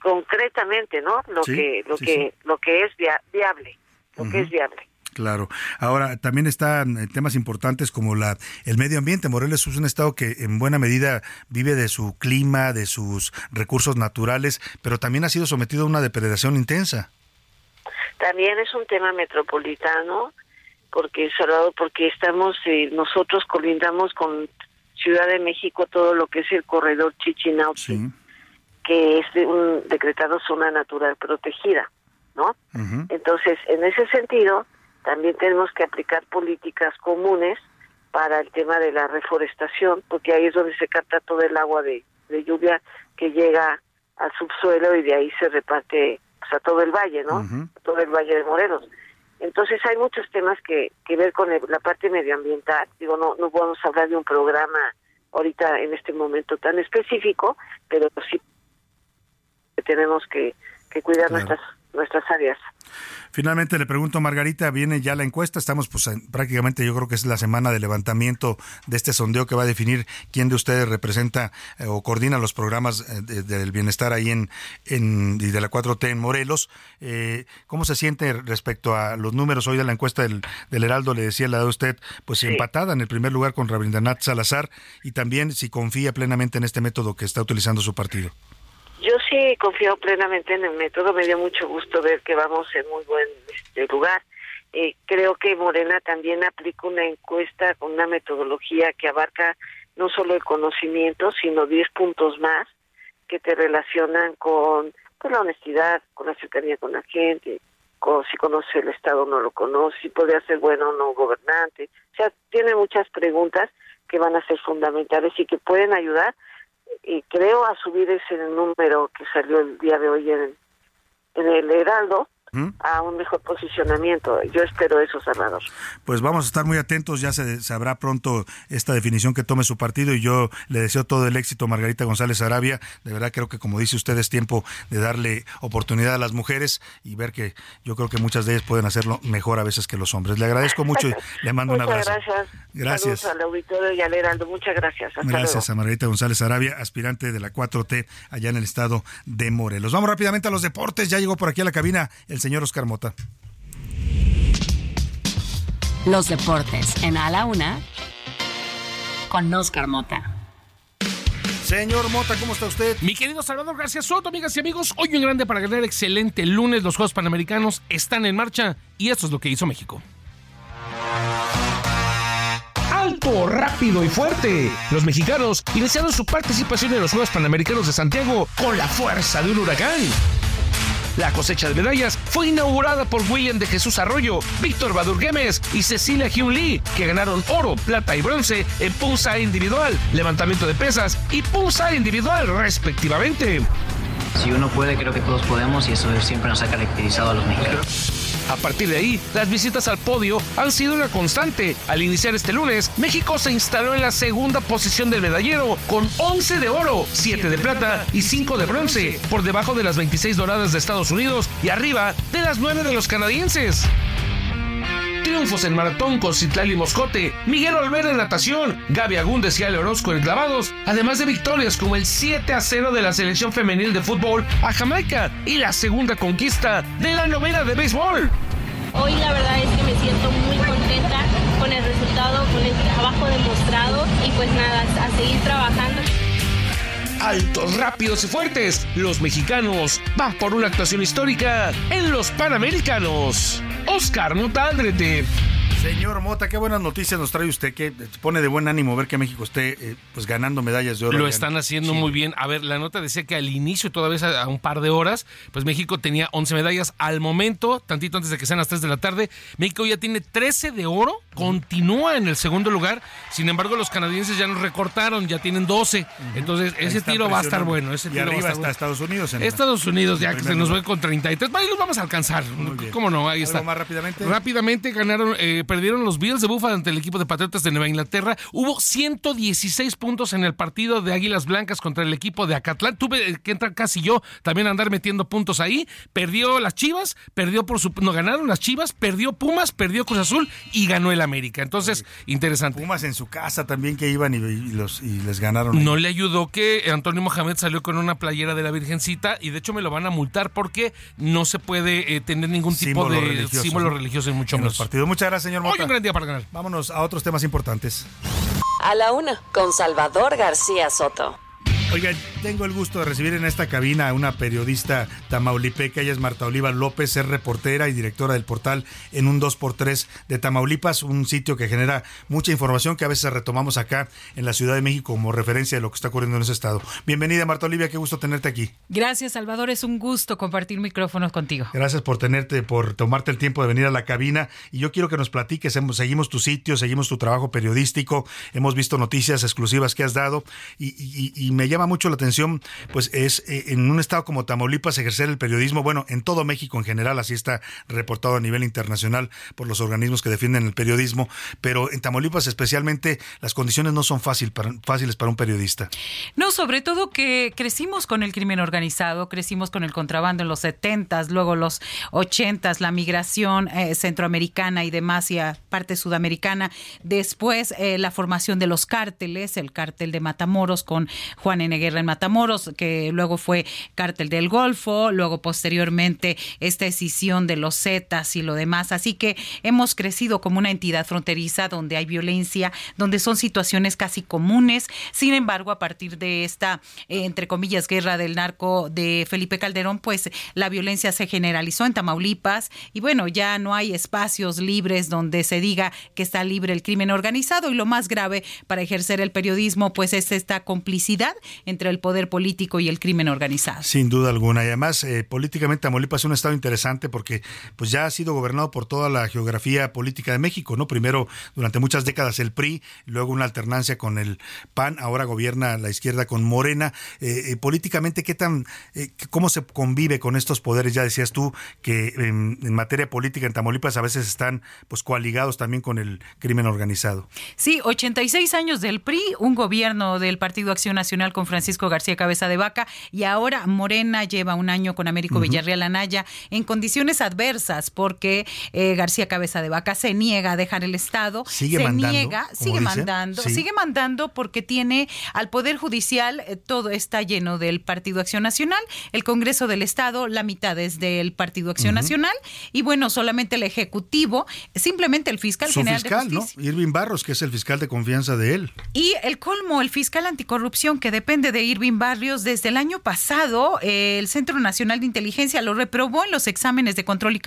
concretamente, ¿no? Lo Sí, que lo sí, que lo que es via- viable, lo que es viable. Claro. Ahora, también están eh, temas importantes como la el medio ambiente. Morelos es un estado que en buena medida vive de su clima, de sus recursos naturales, pero también ha sido sometido a una depredación intensa. También es un tema metropolitano, porque Salvador, porque estamos eh, nosotros colindamos con Ciudad de México todo lo que es el corredor Chichinauchi, que es de un decretado zona natural protegida, ¿no? Entonces, en ese sentido, también tenemos que aplicar políticas comunes para el tema de la reforestación, porque ahí es donde se capta todo el agua de, de lluvia que llega al subsuelo y de ahí se reparte pues, a todo el valle, ¿no? A todo el valle de Morelos. Entonces hay muchos temas que, que ver con el- la parte medioambiental. Digo, no, no podemos hablar de un programa ahorita en este momento tan específico, pero sí tenemos que, que cuidar Claro. nuestras nuestras áreas. Finalmente le pregunto, Margarita, viene ya la encuesta, estamos pues en- prácticamente yo creo que es la semana de levantamiento de este sondeo que va a definir quién de ustedes representa eh, o coordina los programas eh, de- del bienestar ahí en, en y de la 4T en Morelos. Eh, ¿Cómo se siente respecto a los números hoy de la encuesta del, del Heraldo? Le decía la de usted, pues empatada en el primer lugar con Rabindranath Salazar y también si confía plenamente en este método que está utilizando su partido. Yo sí confío plenamente en el método, me dio mucho gusto ver que vamos en muy buen este, lugar. Eh, creo que Morena también aplica una encuesta con una metodología que abarca no solo el conocimiento, sino 10 puntos más que te relacionan con pues, la honestidad, con la cercanía con la gente, con si conoce el Estado o no lo conoce, si podría ser bueno o no gobernante. O sea, tiene muchas preguntas que van a ser fundamentales y que pueden ayudar y creo a subir ese número que salió el día de hoy en, en el Heraldo a un mejor posicionamiento. Yo espero eso, Salvador. Pues vamos a estar muy atentos, ya se sabrá pronto esta definición que tome su partido y yo le deseo todo el éxito a Margarita González Arabia. De verdad creo que como dice usted es tiempo de darle oportunidad a las mujeres y ver que yo creo que muchas de ellas pueden hacerlo mejor a veces que los hombres. Le agradezco mucho y le mando un abrazo. gracias. Gracias. Saludos al auditorio y al Heraldo. Muchas gracias. Hasta Gracias luego. a Margarita González Arabia, aspirante de la 4T allá en el estado de Morelos. Vamos rápidamente a los deportes. Ya llegó por aquí a la cabina el señor Oscar Mota. Los deportes en A la Una con Oscar Mota. Señor Mota, ¿cómo está usted? Mi querido Salvador García Soto, amigas y amigos, hoy un grande para ganar excelente lunes. Los Juegos Panamericanos están en marcha y esto es lo que hizo México. Alto, rápido y fuerte. Los mexicanos iniciaron su participación en los Juegos Panamericanos de Santiago con la fuerza de un huracán. La cosecha de medallas fue inaugurada por William de Jesús Arroyo, Víctor Badur Gómez y Cecilia Hyun Lee, que ganaron oro, plata y bronce en punza individual, levantamiento de pesas y punza individual respectivamente. Si uno puede, creo que todos podemos y eso siempre nos ha caracterizado a los mexicanos. A partir de ahí, las visitas al podio han sido una constante. Al iniciar este lunes, México se instaló en la segunda posición del medallero con 11 de oro, 7 de plata y 5 de bronce, por debajo de las 26 doradas de Estados Unidos y arriba de las 9 de los canadienses. Triunfos en maratón con Citlali Moscote, Miguel Olvera en natación, Gaby Agúndez y Ale Orozco en clavados, además de victorias como el 7 a 0 de la selección femenil de fútbol a Jamaica y la segunda conquista de la novena de béisbol. Hoy la verdad es que me siento muy contenta con el resultado, con el trabajo demostrado y pues nada, a seguir trabajando. Altos, rápidos y fuertes, los mexicanos van por una actuación histórica en los Panamericanos. Oscar Motaldrete. Señor Mota, qué buenas noticias nos trae usted, que pone de buen ánimo ver que México esté eh, pues ganando medallas de oro. Lo están haciendo muy bien. A ver, la nota decía que al inicio, todavía a, un par de horas, pues México tenía 11 medallas. Al momento, tantito antes de que sean las 3 de la tarde, México ya tiene 13 de oro, continúa en el segundo lugar. Sin embargo, los canadienses ya nos recortaron, ya tienen 12. Entonces, Ahí ese tiro va a estar bueno. Ese y tiro va a arriba estar está bueno. Estados Unidos. en- Estados Unidos, ya que se nos ve con 33. Ahí los vamos a alcanzar. ¿Cómo no? Ahí ¿Algo está. más rápidamente? Rápidamente ganaron, eh, perdieron los Bills de Buffalo ante el equipo de Patriotas de Nueva Inglaterra. Hubo 116 puntos en el partido de Águilas Blancas contra el equipo de Acatlán. Tuve que entrar casi yo también a andar metiendo puntos ahí. Perdió las Chivas, perdió por su. No ganaron las Chivas, perdió Pumas, perdió Cruz Azul y ganó el América. Entonces, interesante. Pumas en su casa también que iban y, y los, y les ganaron. No le ayudó que Antonio Mohamed salió con una playera de la Virgencita y de hecho me lo van a multar porque no se puede eh, tener ningún tipo Símbolo de religioso, símbolo religioso en mucho en los menos. partidos. Muchas gracias, señor Mota. Hoy un gran día para ganar. Vámonos a otros temas importantes. A la Una con Salvador García Soto. Oigan, tengo el gusto de recibir en esta cabina a una periodista tamaulipeca, ella es Marta Oliva López, es reportera y directora del portal en un 2x3 de Tamaulipas, un sitio que genera mucha información que a veces retomamos acá en la Ciudad de México como referencia de lo que está ocurriendo en ese estado. Bienvenida Marta Olivia, qué gusto tenerte aquí. Gracias, Salvador. Es un gusto compartir micrófonos contigo. Gracias por tenerte, por tomarte el tiempo de venir a la cabina. Y yo quiero que nos platiques, seguimos tu sitio, seguimos tu trabajo periodístico, hemos visto noticias exclusivas que has dado y, y- y me llama mucho la atención, pues es eh, en un estado como Tamaulipas ejercer el periodismo, bueno, en todo México en general, así está reportado a nivel internacional por los organismos que defienden el periodismo, pero en Tamaulipas especialmente las condiciones no son fáciles para un periodista. No, sobre todo que crecimos con el crimen organizado, crecimos con el contrabando en los 70s, luego los 80s, la migración eh, centroamericana y demás y a parte sudamericana. Después eh, la formación de los cárteles, el cártel de Matamoros con Juan Guerra en Matamoros, que luego fue cártel del Golfo, luego posteriormente esta escisión de los Zetas y lo demás. Así que hemos crecido como una entidad fronteriza donde hay violencia, donde son situaciones casi comunes. Sin embargo, a partir de esta, eh, entre comillas, guerra del narco de Felipe Calderón, pues la violencia se generalizó en Tamaulipas y bueno, ya no hay espacios libres donde se diga que está libre el crimen organizado y lo más grave para ejercer el periodismo, pues es esta complicidad entre el poder político y el crimen organizado. Sin duda alguna. Y además, eh, políticamente Tamaulipas es un estado interesante porque pues ya ha sido gobernado por toda la geografía política de México, ¿no? Primero, durante muchas décadas el PRI, luego una alternancia con el PAN, ahora gobierna la izquierda con Morena. Eh, eh, políticamente, ¿qué tan, cómo se convive con estos poderes? Ya decías tú que en, en materia política en Tamaulipas a veces están pues coaligados también con el crimen organizado. Sí, 86 años del PRI, un gobierno del Partido Acción Nacional con Francisco García Cabeza de Vaca y ahora Morena lleva un año con Américo. Villarreal Anaya en condiciones adversas porque eh, García Cabeza de Vaca se niega a dejar el Estado, Sigue se mandando, niega, sigue mandando, sí. sigue mandando porque tiene al Poder Judicial, eh, todo está lleno del Partido Acción Nacional, el Congreso del Estado, la mitad es del Partido Acción. Nacional y bueno, solamente el Ejecutivo, simplemente el fiscal Su general fiscal, de ¿no? Irving Barros, que es el fiscal de confianza de él. Y el colmo, el fiscal anticorrupción que depende de Irving Barrios, desde el año pasado, eh, el Centro Nacional de Inteligencia lo reprobó en los exámenes de control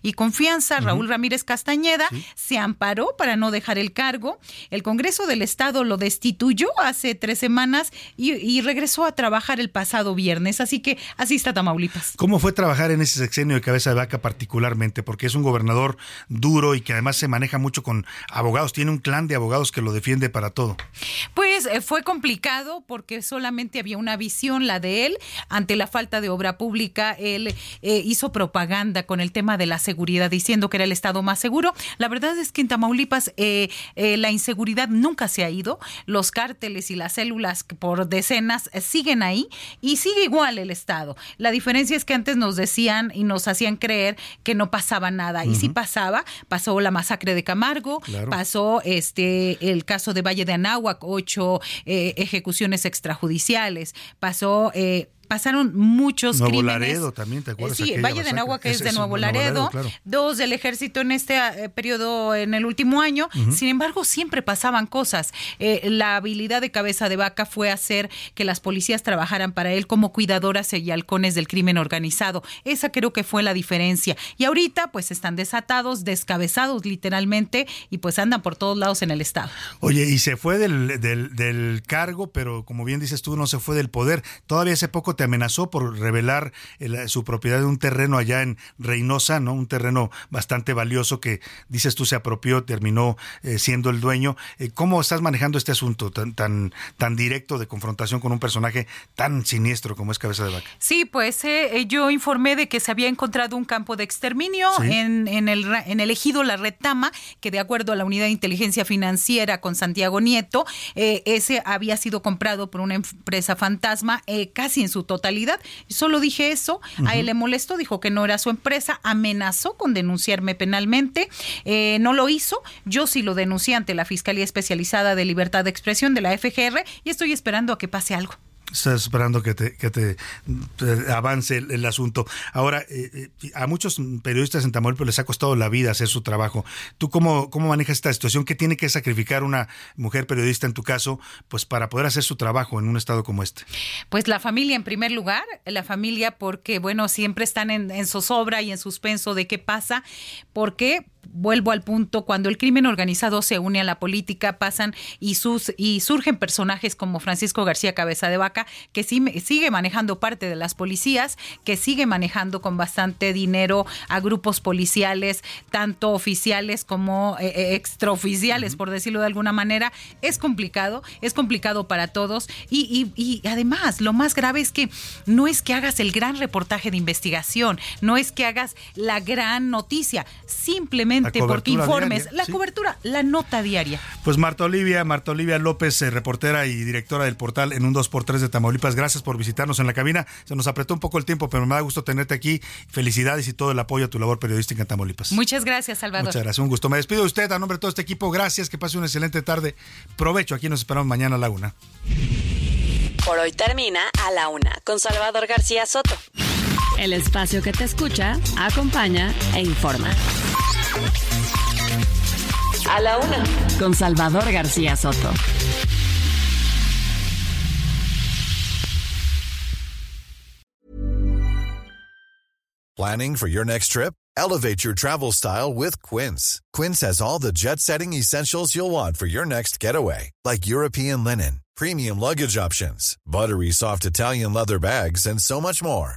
y, confianza. Raúl Ramírez Castañeda se amparó para no dejar el cargo. El Congreso del Estado lo destituyó hace tres semanas y, y regresó a trabajar el pasado viernes. Así que así está Tamaulipas. ¿Cómo fue trabajar en ese sexenio de cabeza de vaca particularmente? Porque es un gobernador duro y que además se maneja mucho con abogados. Tiene un clan de abogados que lo defiende para todo. Pues eh, fue complicado porque solamente había una visión, la de él, ante la falta de obra pública. Él eh, hizo propaganda con el tema de la seguridad, diciendo que era el estado más seguro. La verdad es que en Tamaulipas eh, eh, la inseguridad nunca se ha ido. Los cárteles y las células por decenas siguen ahí y sigue igual el estado. La diferencia es que antes nos decían y nos hacían creer que no pasaba nada. Y sí pasaba. Pasó la masacre de Camargo, Claro. pasó este el caso de Valle de Anáhuac, ocho ejecuciones extrajudiciales, pasó eh, pasaron muchos Nuevo crímenes. Laredo también, ¿te acuerdas? Eh, sí, Valle de masacre? Anáhuac es de Nuevo Laredo, Laredo, claro. dos del ejército en este eh, periodo, en el último año. Sin embargo, siempre pasaban cosas. Eh, la habilidad de cabeza de vaca fue hacer que las policías trabajaran para él como cuidadoras y halcones del crimen organizado. Esa creo que fue la diferencia. Y ahorita, pues están desatados, descabezados literalmente, y pues andan por todos lados en el estado. Oye, y se fue del, del, del cargo, pero como bien dices tú, no se fue del poder. Todavía hace poco te amenazó por revelar el- su propiedad de un terreno allá en Reynosa, ¿no? Un terreno bastante valioso que, dices tú, se apropió, terminó eh, siendo el dueño. Eh, ¿Cómo estás manejando este asunto tan, tan, tan directo de confrontación con un personaje tan siniestro como es Cabeza de Vaca? Sí, pues eh, eh, yo informé de que se había encontrado un campo de exterminio Sí. en, en el, en el ejido La Retama, que de acuerdo a la unidad de inteligencia financiera con Santiago Nieto, eh, ese había sido comprado por una empresa fantasma eh, casi en su totalidad. Solo dije eso, a él le molestó, dijo que no era su empresa, amenazó con denunciarme penalmente, eh, no lo hizo, yo sí lo denuncié ante la Fiscalía Especializada de Libertad de Expresión de la FGR y estoy esperando a que pase algo. Estás esperando que te, que te, te avance el, asunto. Ahora, eh, eh, a muchos periodistas en Tamaulipas les ha costado la vida hacer su trabajo. ¿Tú cómo, cómo manejas esta situación? ¿Qué tiene que sacrificar una mujer periodista en tu caso, pues para poder hacer su trabajo en un estado como este? Pues la familia en primer lugar, la familia porque, bueno, siempre están en, en zozobra y en suspenso de qué pasa, porque vuelvo al punto, cuando el crimen organizado se une a la política, pasan y, sus, y surgen personajes como Francisco García Cabeza de Vaca, que sí, sigue manejando parte de las policías, que sigue manejando con bastante dinero a grupos policiales, tanto oficiales como eh, eh, extraoficiales, por decirlo de alguna manera. Es complicado, es complicado para todos. Y, y- y además, lo más grave es que no es que hagas el gran reportaje de investigación, no es que hagas la gran noticia, simplemente Porque informes, diaria, la sí. cobertura, la nota diaria. Pues Marta Olivia, Marta Olivia López, eh, reportera y directora del portal en un 2x3 de Tamaulipas, gracias por visitarnos en la cabina. Se nos apretó un poco el tiempo, pero me da gusto tenerte aquí. Felicidades y todo el apoyo a tu labor periodística en Tamaulipas. Muchas gracias, Salvador. Muchas gracias, un gusto. Me despido de usted a nombre de todo este equipo. Gracias, que pase una excelente tarde. Provecho, aquí nos esperamos mañana a la una. Por hoy termina A la Una con Salvador García Soto. El espacio que te escucha, acompaña e informa. A la Una con Salvador García Soto. Planning for your next trip? Elevate your travel style with Quince. Quince has all the jet setting essentials you'll want for your next getaway, like European linen, premium luggage options, buttery soft Italian leather bags, and so much more.